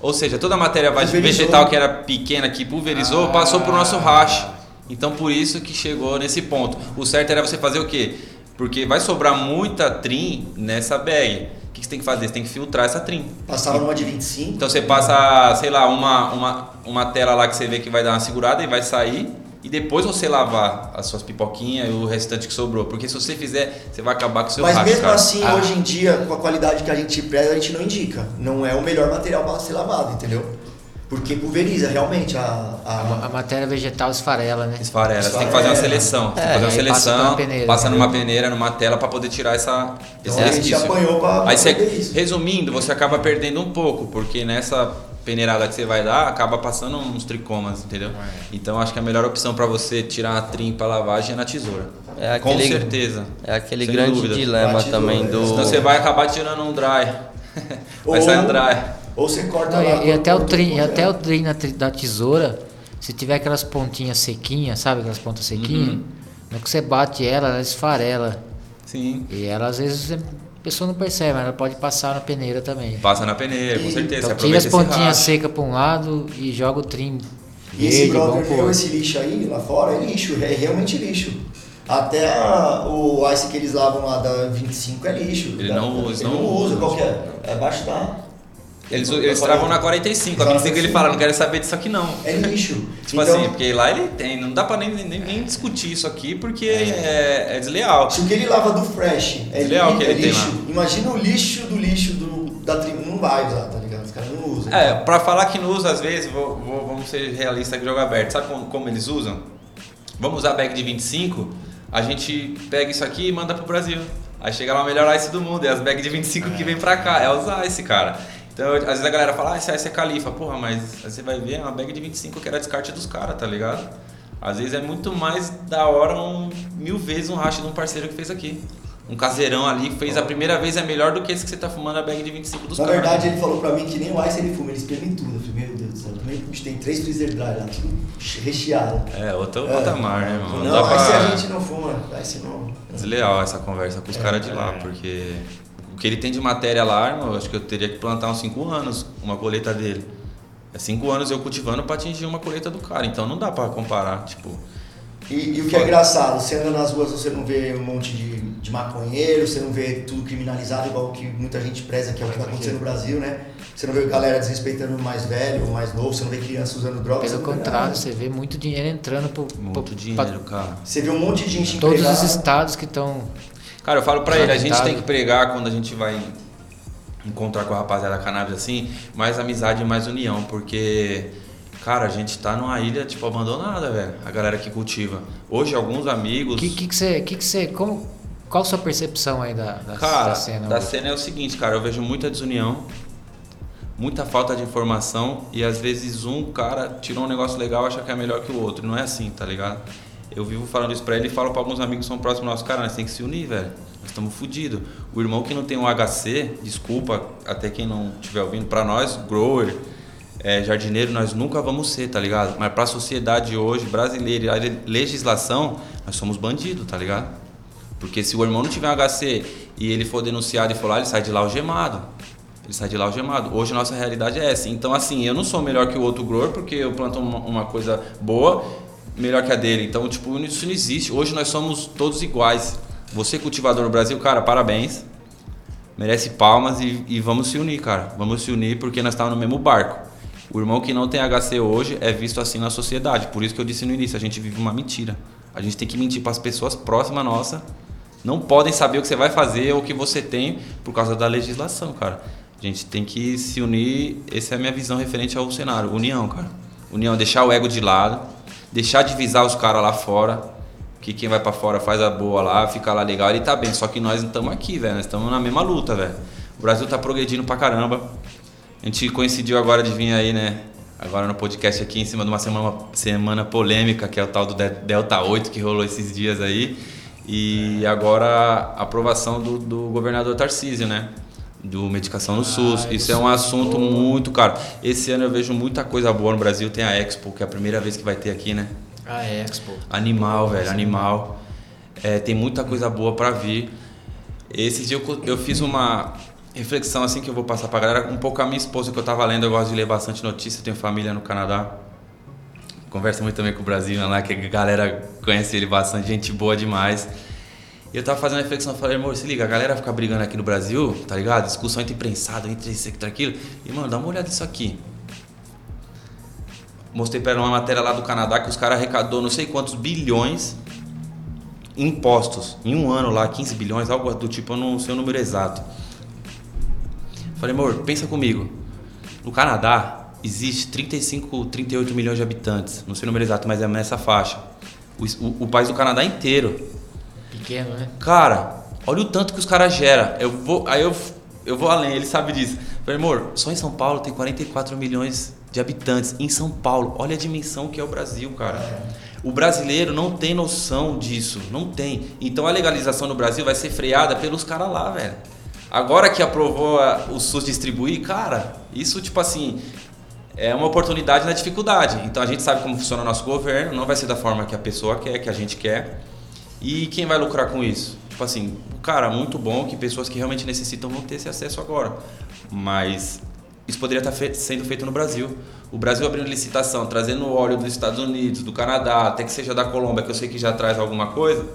Ou seja, toda a matéria Pulverizou. vegetal que era pequena, que pulverizou, Ah. passou pro nosso rache. Então por isso que chegou nesse ponto. O certo era você fazer o quê? Porque vai sobrar muita trim nessa bag. O que você tem que fazer? Você tem que filtrar essa trim. Passava numa de 25. Então você passa, sei lá, uma, uma, uma tela lá que você vê que vai dar uma segurada e vai sair. E depois você lavar as suas pipoquinhas e o restante que sobrou. Porque se você fizer, você vai acabar com o seu Mas racho, mesmo cara. assim, Ah. hoje em dia, com a qualidade que a gente preza, a gente não indica. Não é o melhor material para ser lavado, entendeu? Porque pulveriza realmente a. A, a- a matéria vegetal esfarela, né? Esfarela, você tem que fazer uma Esfarela. seleção. É, que fazer uma passa seleção, numa peneira, passa numa entendeu? peneira, numa tela para poder tirar essa, esse Então a gente resquício. apanhou pra- Aí você, isso. resumindo, você acaba perdendo um pouco, porque nessa peneirada que você vai dar, acaba passando uns tricomas, entendeu? Então acho que a melhor opção para você tirar a trim para lavagem é na tesoura. É Com aquele- certeza. É aquele Sem grande dúvida. dilema Bate também do- do. Senão você vai acabar tirando um dry. Vai sair um dry. Ou você corta Não, lá. e, até o e tudo, até o trim tri- da tesoura, se tiver aquelas pontinhas sequinhas, sabe aquelas pontas sequinhas? Uhum. No que você bate ela, ela esfarela. Sim. E ela às vezes a pessoa não percebe, mas ela pode passar na peneira também. Passa na peneira, com certeza. Então tira as pontinhas secas para um lado e joga o trim E esse verde, brother viu esse lixo aí lá fora, é lixo, é realmente lixo. Até a- o ice que eles lavam lá da 25 é lixo. Ele Da- não da- usa, Ele não não usa, usa. qual que é? É abaixo da. Eles, eles travam na 45. A 25 ele fala, não quero saber disso aqui não. É lixo. Tipo Então, assim, porque lá ele tem, não dá pra nem, nem, nem discutir isso aqui porque é, é desleal. Se o que ele lava do fresh é, Desleal li- que é ele tem lixo, lá. imagina o lixo do lixo do, da tribo. Não vai usar, tá ligado? Os caras não usam. É, pra falar que não usa às vezes, vou, vou- vamos ser realistas aqui jogo aberto. Sabe como, como eles usam? Vamos usar bag de 25, a gente pega isso aqui e manda pro Brasil. Aí chega lá o melhor ice do mundo, é as bags de 25 que vem pra cá, é os ice, cara. Então, às vezes a galera fala, ah, esse ice é califa. Porra, mas você vai ver, é uma bag de 25 que era descarte dos caras, tá ligado? Às vezes é muito mais da hora um mil vezes um racha de um parceiro que fez aqui. Um caseirão ali que fez a primeira vez é melhor do que esse que você tá fumando a bag de 25 dos Na caras. verdade, ele falou pra mim que nem o ice ele fuma, ele espreme tudo. Eu falei, meu Deus do céu, também a gente tem três freezer dry lá, tudo recheado. É, outro É. patamar, né, mano? Não, dá ice pra- a gente não fuma, ice não. Desleal essa conversa com os caras de lá, porque o que ele tem de matéria lá, irmão, eu acho que eu teria que plantar uns 5 anos uma colheita dele. É 5 anos eu cultivando pra atingir uma colheita do cara, então não dá pra comparar, tipo. E, e o que é engraçado, você anda nas ruas, você não vê um monte de, de maconheiro, você não vê tudo criminalizado, igual o que muita gente preza, que é o que tá acontecendo no Brasil, né? Você não vê galera desrespeitando o mais velho, o mais novo, você não vê criança usando drogas. Pelo vê contrário, nada. você vê muito dinheiro entrando pro, Muito pro- dinheiro, pra cara. Você vê um monte de gente todos os estados que estão. Cara, eu falo pra ele, a gente tem que pregar quando a gente vai encontrar com a rapaziada da cannabis assim, mais amizade e mais união, porque, cara, a gente tá numa ilha, tipo, abandonada, velho. A galera que cultiva. Hoje, alguns amigos. Que que que você, que que você, como, qual a sua percepção aí da, da, Cara, da cena? da hoje? cena é o seguinte, cara, eu vejo muita desunião, muita falta de informação e às vezes um cara tirou um negócio legal e acha que é melhor que o outro. Não é assim, tá ligado? Eu vivo falando isso pra ele e falo pra alguns amigos que são próximos nossos, cara, nós tem que se unir, velho. Nós estamos fodidos. O irmão que não tem um HC, desculpa, até quem não estiver ouvindo, pra nós, grower, é, jardineiro, nós nunca vamos ser, tá ligado? Mas pra sociedade hoje, brasileira a le- legislação, nós somos bandidos, tá ligado? Porque se o irmão não tiver um HC e ele for denunciado e for lá, ele sai de lá algemado. Ele sai de lá algemado. Hoje a nossa realidade é essa. Então, assim, eu não sou melhor que o outro grower porque eu planto uma, uma coisa boa, melhor que a dele. Então, tipo, isso não existe. Hoje nós somos todos iguais. Você, cultivador no Brasil, cara, parabéns. Merece palmas e, e vamos se unir, cara. Vamos se unir porque nós estamos no mesmo barco. O irmão que não tem HC hoje é visto assim na sociedade. Por isso que eu disse no início, a gente vive uma mentira. A gente tem que mentir para as pessoas próximas nossa. Não podem saber o que você vai fazer ou o que você tem por causa da legislação, cara. A gente tem que se unir. Essa é a minha visão referente ao cenário. União, cara. União, deixar o ego de lado, deixar de visar os caras lá fora, que quem vai pra fora faz a boa lá, fica lá legal, ele tá bem. Só que nós não estamos aqui, velho. Nós estamos na mesma luta, velho. O Brasil tá progredindo pra caramba. A gente coincidiu agora de vir aí, né? Agora no podcast aqui em cima de uma semana, semana polêmica, que é o tal do De- Delta 8 que rolou esses dias aí. E agora a aprovação do, do governador Tarcísio, né? Do medicação no SUS. Ah, Isso é um assunto muito caro. Esse ano eu vejo muita coisa boa no Brasil. Tem a Expo, que é a primeira vez que vai ter aqui, né? A Expo. Animal, velho, animal. É, tem muita coisa boa pra vir. Esses dias eu, eu fiz uma reflexão assim que eu vou passar pra galera, um pouco a minha esposa que eu tava lendo, eu gosto de ler bastante notícia, tenho família no Canadá. Conversa muito também com o Brasil lá, que a galera conhece ele bastante, gente boa demais. E eu tava fazendo uma reflexão, falei, amor, se liga, a galera fica brigando aqui no Brasil, tá ligado? Discussão entre prensado, entre isso, entre aquilo. E, mano, dá uma olhada nisso aqui. Mostrei pra ela uma matéria lá do Canadá que os caras arrecadou não sei quantos bilhões em impostos. Em um ano lá, 15 bilhões, algo do tipo, eu não sei o número exato. Falei, amor, pensa comigo. No Canadá existe 35, 38 milhões de habitantes. Não sei o número exato, mas é nessa faixa. O, o, o país do Canadá inteiro. Pequeno, né? Cara, olha o tanto que os caras geram. Eu vou, aí eu, eu vou além, ele sabe disso. Falei, amor, só em São Paulo tem 44 milhões de habitantes. Em São Paulo, olha a dimensão que é o Brasil, cara. O brasileiro não tem noção disso, não tem. Então a legalização no Brasil vai ser freada pelos caras lá, velho. Agora que aprovou a- o SUS distribuir, cara, isso tipo assim, é uma oportunidade na dificuldade. Então a gente sabe como funciona o nosso governo, não vai ser da forma que a pessoa quer, que a gente quer. E quem vai lucrar com isso? Tipo assim, cara, muito bom que pessoas que realmente necessitam vão ter esse acesso agora. Mas isso poderia estar fe- sendo feito no Brasil. O Brasil abrindo licitação, trazendo óleo dos Estados Unidos, do Canadá, até que seja da Colômbia, que eu sei que já traz alguma coisa.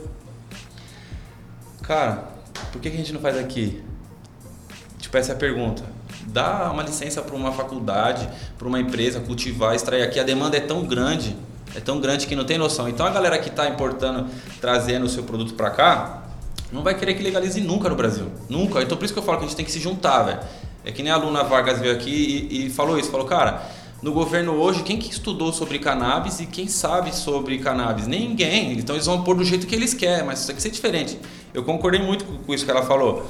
Cara, por que que a gente não faz aqui? Tipo, essa é a pergunta. Dá uma licença para uma faculdade, para uma empresa cultivar, extrair aqui. A demanda é tão grande, é tão grande que não tem noção. Então a galera que está importando, trazendo o seu produto para cá, não vai querer que legalize nunca no Brasil. Nunca. Então por isso que eu falo que a gente tem que se juntar, velho. É que nem a Luna Vargas veio aqui e, e falou isso. Falou, cara, no governo hoje, quem que estudou sobre cannabis e quem sabe sobre cannabis? Ninguém. Então eles vão pôr do jeito que eles querem, mas isso tem que ser diferente. Eu concordei muito com com isso que ela falou.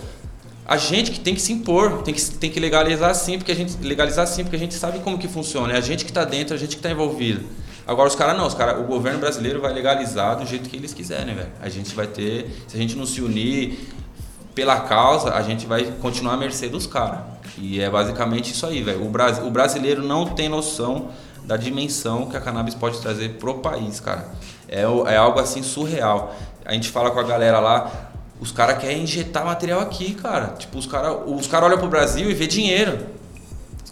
A gente que tem que se impor, tem que, tem que legalizar sim, porque a gente legalizar sim, porque a gente sabe como que funciona. É a gente que está dentro, é a gente que está envolvido. Agora os caras não, os cara, o governo brasileiro vai legalizar do jeito que eles quiserem, velho. A gente vai ter, se a gente não se unir pela causa, a gente vai continuar à mercê dos caras. E é basicamente isso aí, velho. O, Bras, o brasileiro não tem noção da dimensão que a cannabis pode trazer pro país, cara. É, é algo assim surreal. A gente fala com a galera lá, os caras querem injetar material aqui, cara. Tipo, os caras os cara olham pro Brasil e vê dinheiro.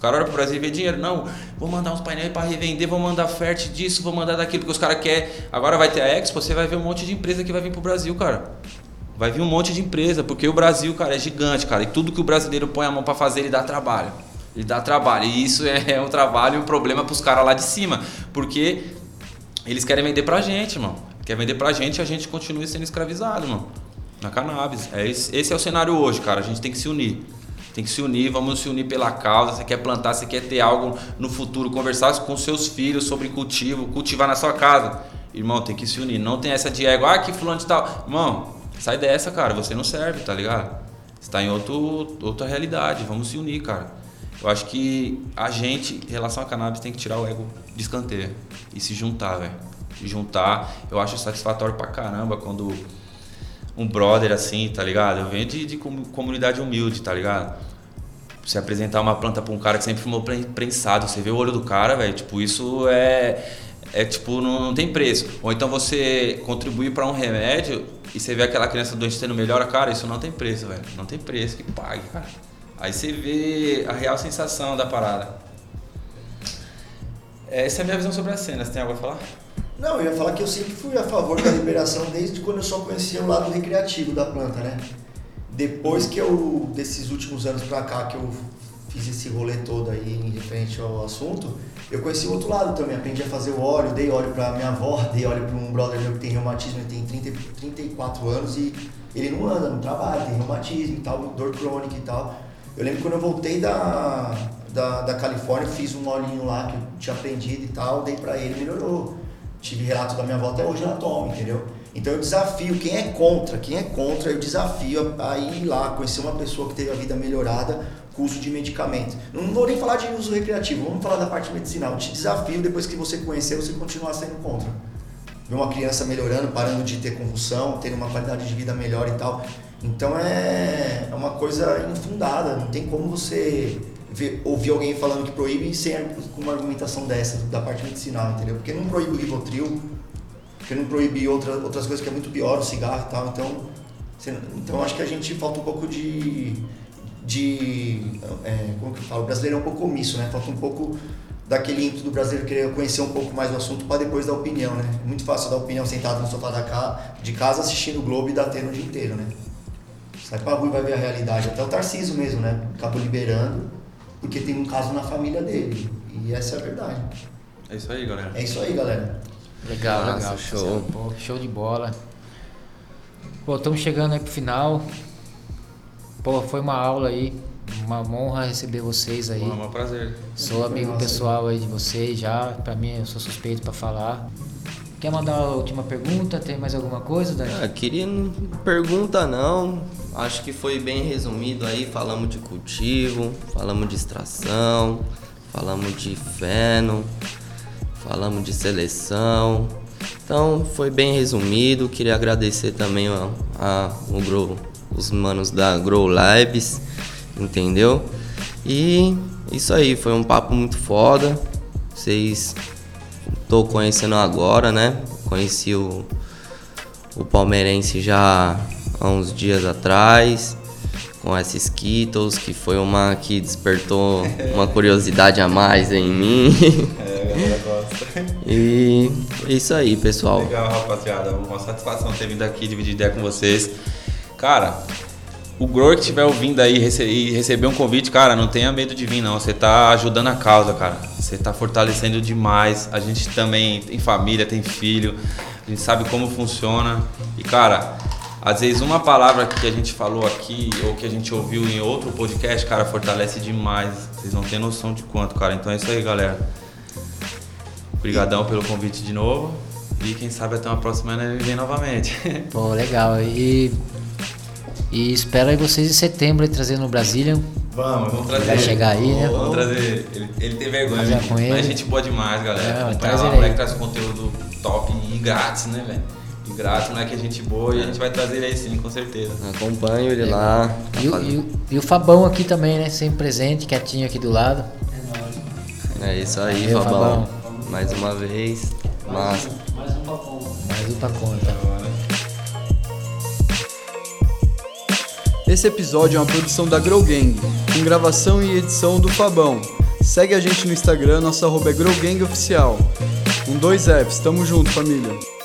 Caras olham pro Brasil e vê dinheiro. Não, vou mandar uns painéis para revender, vou mandar fert disso, vou mandar daquilo, porque os caras querem. Agora vai ter a Expo, você vai ver um monte de empresa que vai vir pro Brasil, cara. Vai vir um monte de empresa, porque o Brasil, cara, é gigante, cara. E tudo que o brasileiro põe a mão para fazer, ele dá trabalho. Ele dá trabalho. E isso é um trabalho e um problema pros caras lá de cima. Porque eles querem vender pra gente, mano. Quer vender pra gente e a gente continua sendo escravizado, mano. Na cannabis. É esse, esse é o cenário hoje, cara. A gente tem que se unir. Tem que se unir, vamos se unir pela causa. Você quer plantar, você quer ter algo no futuro, conversar com seus filhos sobre cultivo, cultivar na sua casa. Irmão, tem que se unir. Não tem essa de ego, ah, que fulano de tal. Irmão, sai dessa, cara. Você não serve, tá ligado? Você tá em outro, outra realidade. Vamos se unir, cara. Eu acho que a gente, em relação a cannabis, tem que tirar o ego de escanteio e se juntar, velho. Se juntar. Eu acho satisfatório pra caramba quando um brother assim, tá ligado? Eu venho de, de comu- comunidade humilde, tá ligado? Você apresentar uma planta pra um cara que sempre fumou pre- prensado, você vê o olho do cara, velho, tipo, isso é. É tipo, não, não tem preço. Ou então você contribuir pra um remédio e você vê aquela criança doente tendo melhora, cara, isso não tem preço, velho. Não tem preço que pague, cara. Aí você vê a real sensação da parada. Essa é a minha visão sobre a cena. Você tem algo a falar? Não, eu ia falar que eu sempre fui a favor da liberação desde quando eu só conhecia o lado recreativo da planta, né? Depois que eu, desses últimos anos pra cá, que eu fiz esse rolê todo aí em referente ao assunto, eu conheci o outro lado também. Aprendi a fazer o óleo, dei óleo pra minha avó, dei óleo pra um brother meu que tem reumatismo, ele tem 30, 34 anos e ele não anda, não trabalha, tem reumatismo e tal, dor crônica e tal. Eu lembro quando eu voltei da, da, da Califórnia, fiz um olhinho lá que eu tinha aprendido e tal, dei pra ele, melhorou. Tive relato da minha avó até hoje ela toma, entendeu? Então eu desafio quem é contra, quem é contra, eu desafio a, ir lá, conhecer uma pessoa que teve a vida melhorada com uso de medicamento. Não vou nem falar de uso recreativo, vamos falar da parte medicinal. Eu te desafio, depois que você conhecer, você continuar sendo contra. Ver uma criança melhorando, parando de ter convulsão, tendo uma qualidade de vida melhor e tal. Então é, é uma coisa infundada, não tem como você ouvir alguém falando que proíbe sem com uma argumentação dessa, da parte medicinal, entendeu? Porque não proíbe o Rivotril, porque não proíbe outra, outras coisas que é muito pior, o cigarro e tal. Então, você- então acho que a gente falta um pouco de. de é, como que eu falo? O brasileiro é um pouco omisso, né? Falta um pouco daquele ímpeto do brasileiro querer conhecer um pouco mais o assunto para depois dar opinião, né? É muito fácil dar opinião sentado no sofá da ca- de casa assistindo o Globo e tela o dia inteiro, né? Sai pra rua e vai ver a realidade. Até o Tarcísio mesmo, né? Acabou liberando porque tem um caso na família dele. E essa é a verdade. É isso aí, galera. É isso aí, galera. Legal, Nossa, legal. show. Pô, show de bola. Pô, estamos chegando aí pro final. Pô, foi uma aula aí. Uma honra receber vocês aí. Pô, é um prazer. Sou amigo pessoal aí de vocês já. Pra mim, eu sou suspeito pra falar. Quer mandar a última pergunta? Tem mais alguma coisa, Dani? Ah, queria pergunta não. Acho que foi bem resumido aí. Falamos de cultivo, falamos de extração, falamos de feno, falamos de seleção. Então foi bem resumido. Queria agradecer também a, a- o Grow, os manos da Grow Labs, entendeu? E isso aí, foi um papo muito foda. Vocês tô conhecendo agora, né? Conheci o, o palmeirense já há uns dias atrás, com essa Skittles, que foi uma que despertou uma curiosidade a mais em mim. É, a galera gosta. e é isso aí, pessoal. Legal, rapaziada. Uma satisfação ter vindo aqui dividir ideia com vocês. Cara, o grower que estiver ouvindo aí e receber um convite, cara, não tenha medo de vir, não. Você tá ajudando a causa, cara. Você tá fortalecendo demais. A gente também tem família, tem filho. A gente sabe como funciona. E, cara, às vezes uma palavra que a gente falou aqui ou que a gente ouviu em outro podcast, cara, fortalece demais. Vocês não têm noção de quanto, cara. Então é isso aí, galera. Obrigadão pelo convite de novo. E quem sabe até uma próxima ano ele vem novamente. Pô, legal. E, e espero aí vocês em setembro aí trazendo no Brasília. Vamos, vamos trazer. Vai ele. chegar aí, né? Vamos trazer. Ele, ele tem vergonha, Fazer gente. com ele. Mas gente boa demais, galera. É, Acompanha traz lá, ele o moleque aí. traz conteúdo top e grátis, né, velho? E grátis, não é que é gente boa e a gente vai trazer ele aí sim, com certeza. Acompanho ele lá. tá E, o- e o- e o Fabão aqui também, né? Sempre presente, quietinho aqui do lado. É isso aí, Valeu, Fabão. Fabão. Mais uma vez. Massa. Mais um pra conta. Esse episódio é uma produção da Grow Gang, com gravação e edição do Fabão. Segue a gente no Instagram, nosso arroba é Grow Gang Oficial. Com dois Fs, tamo junto, família.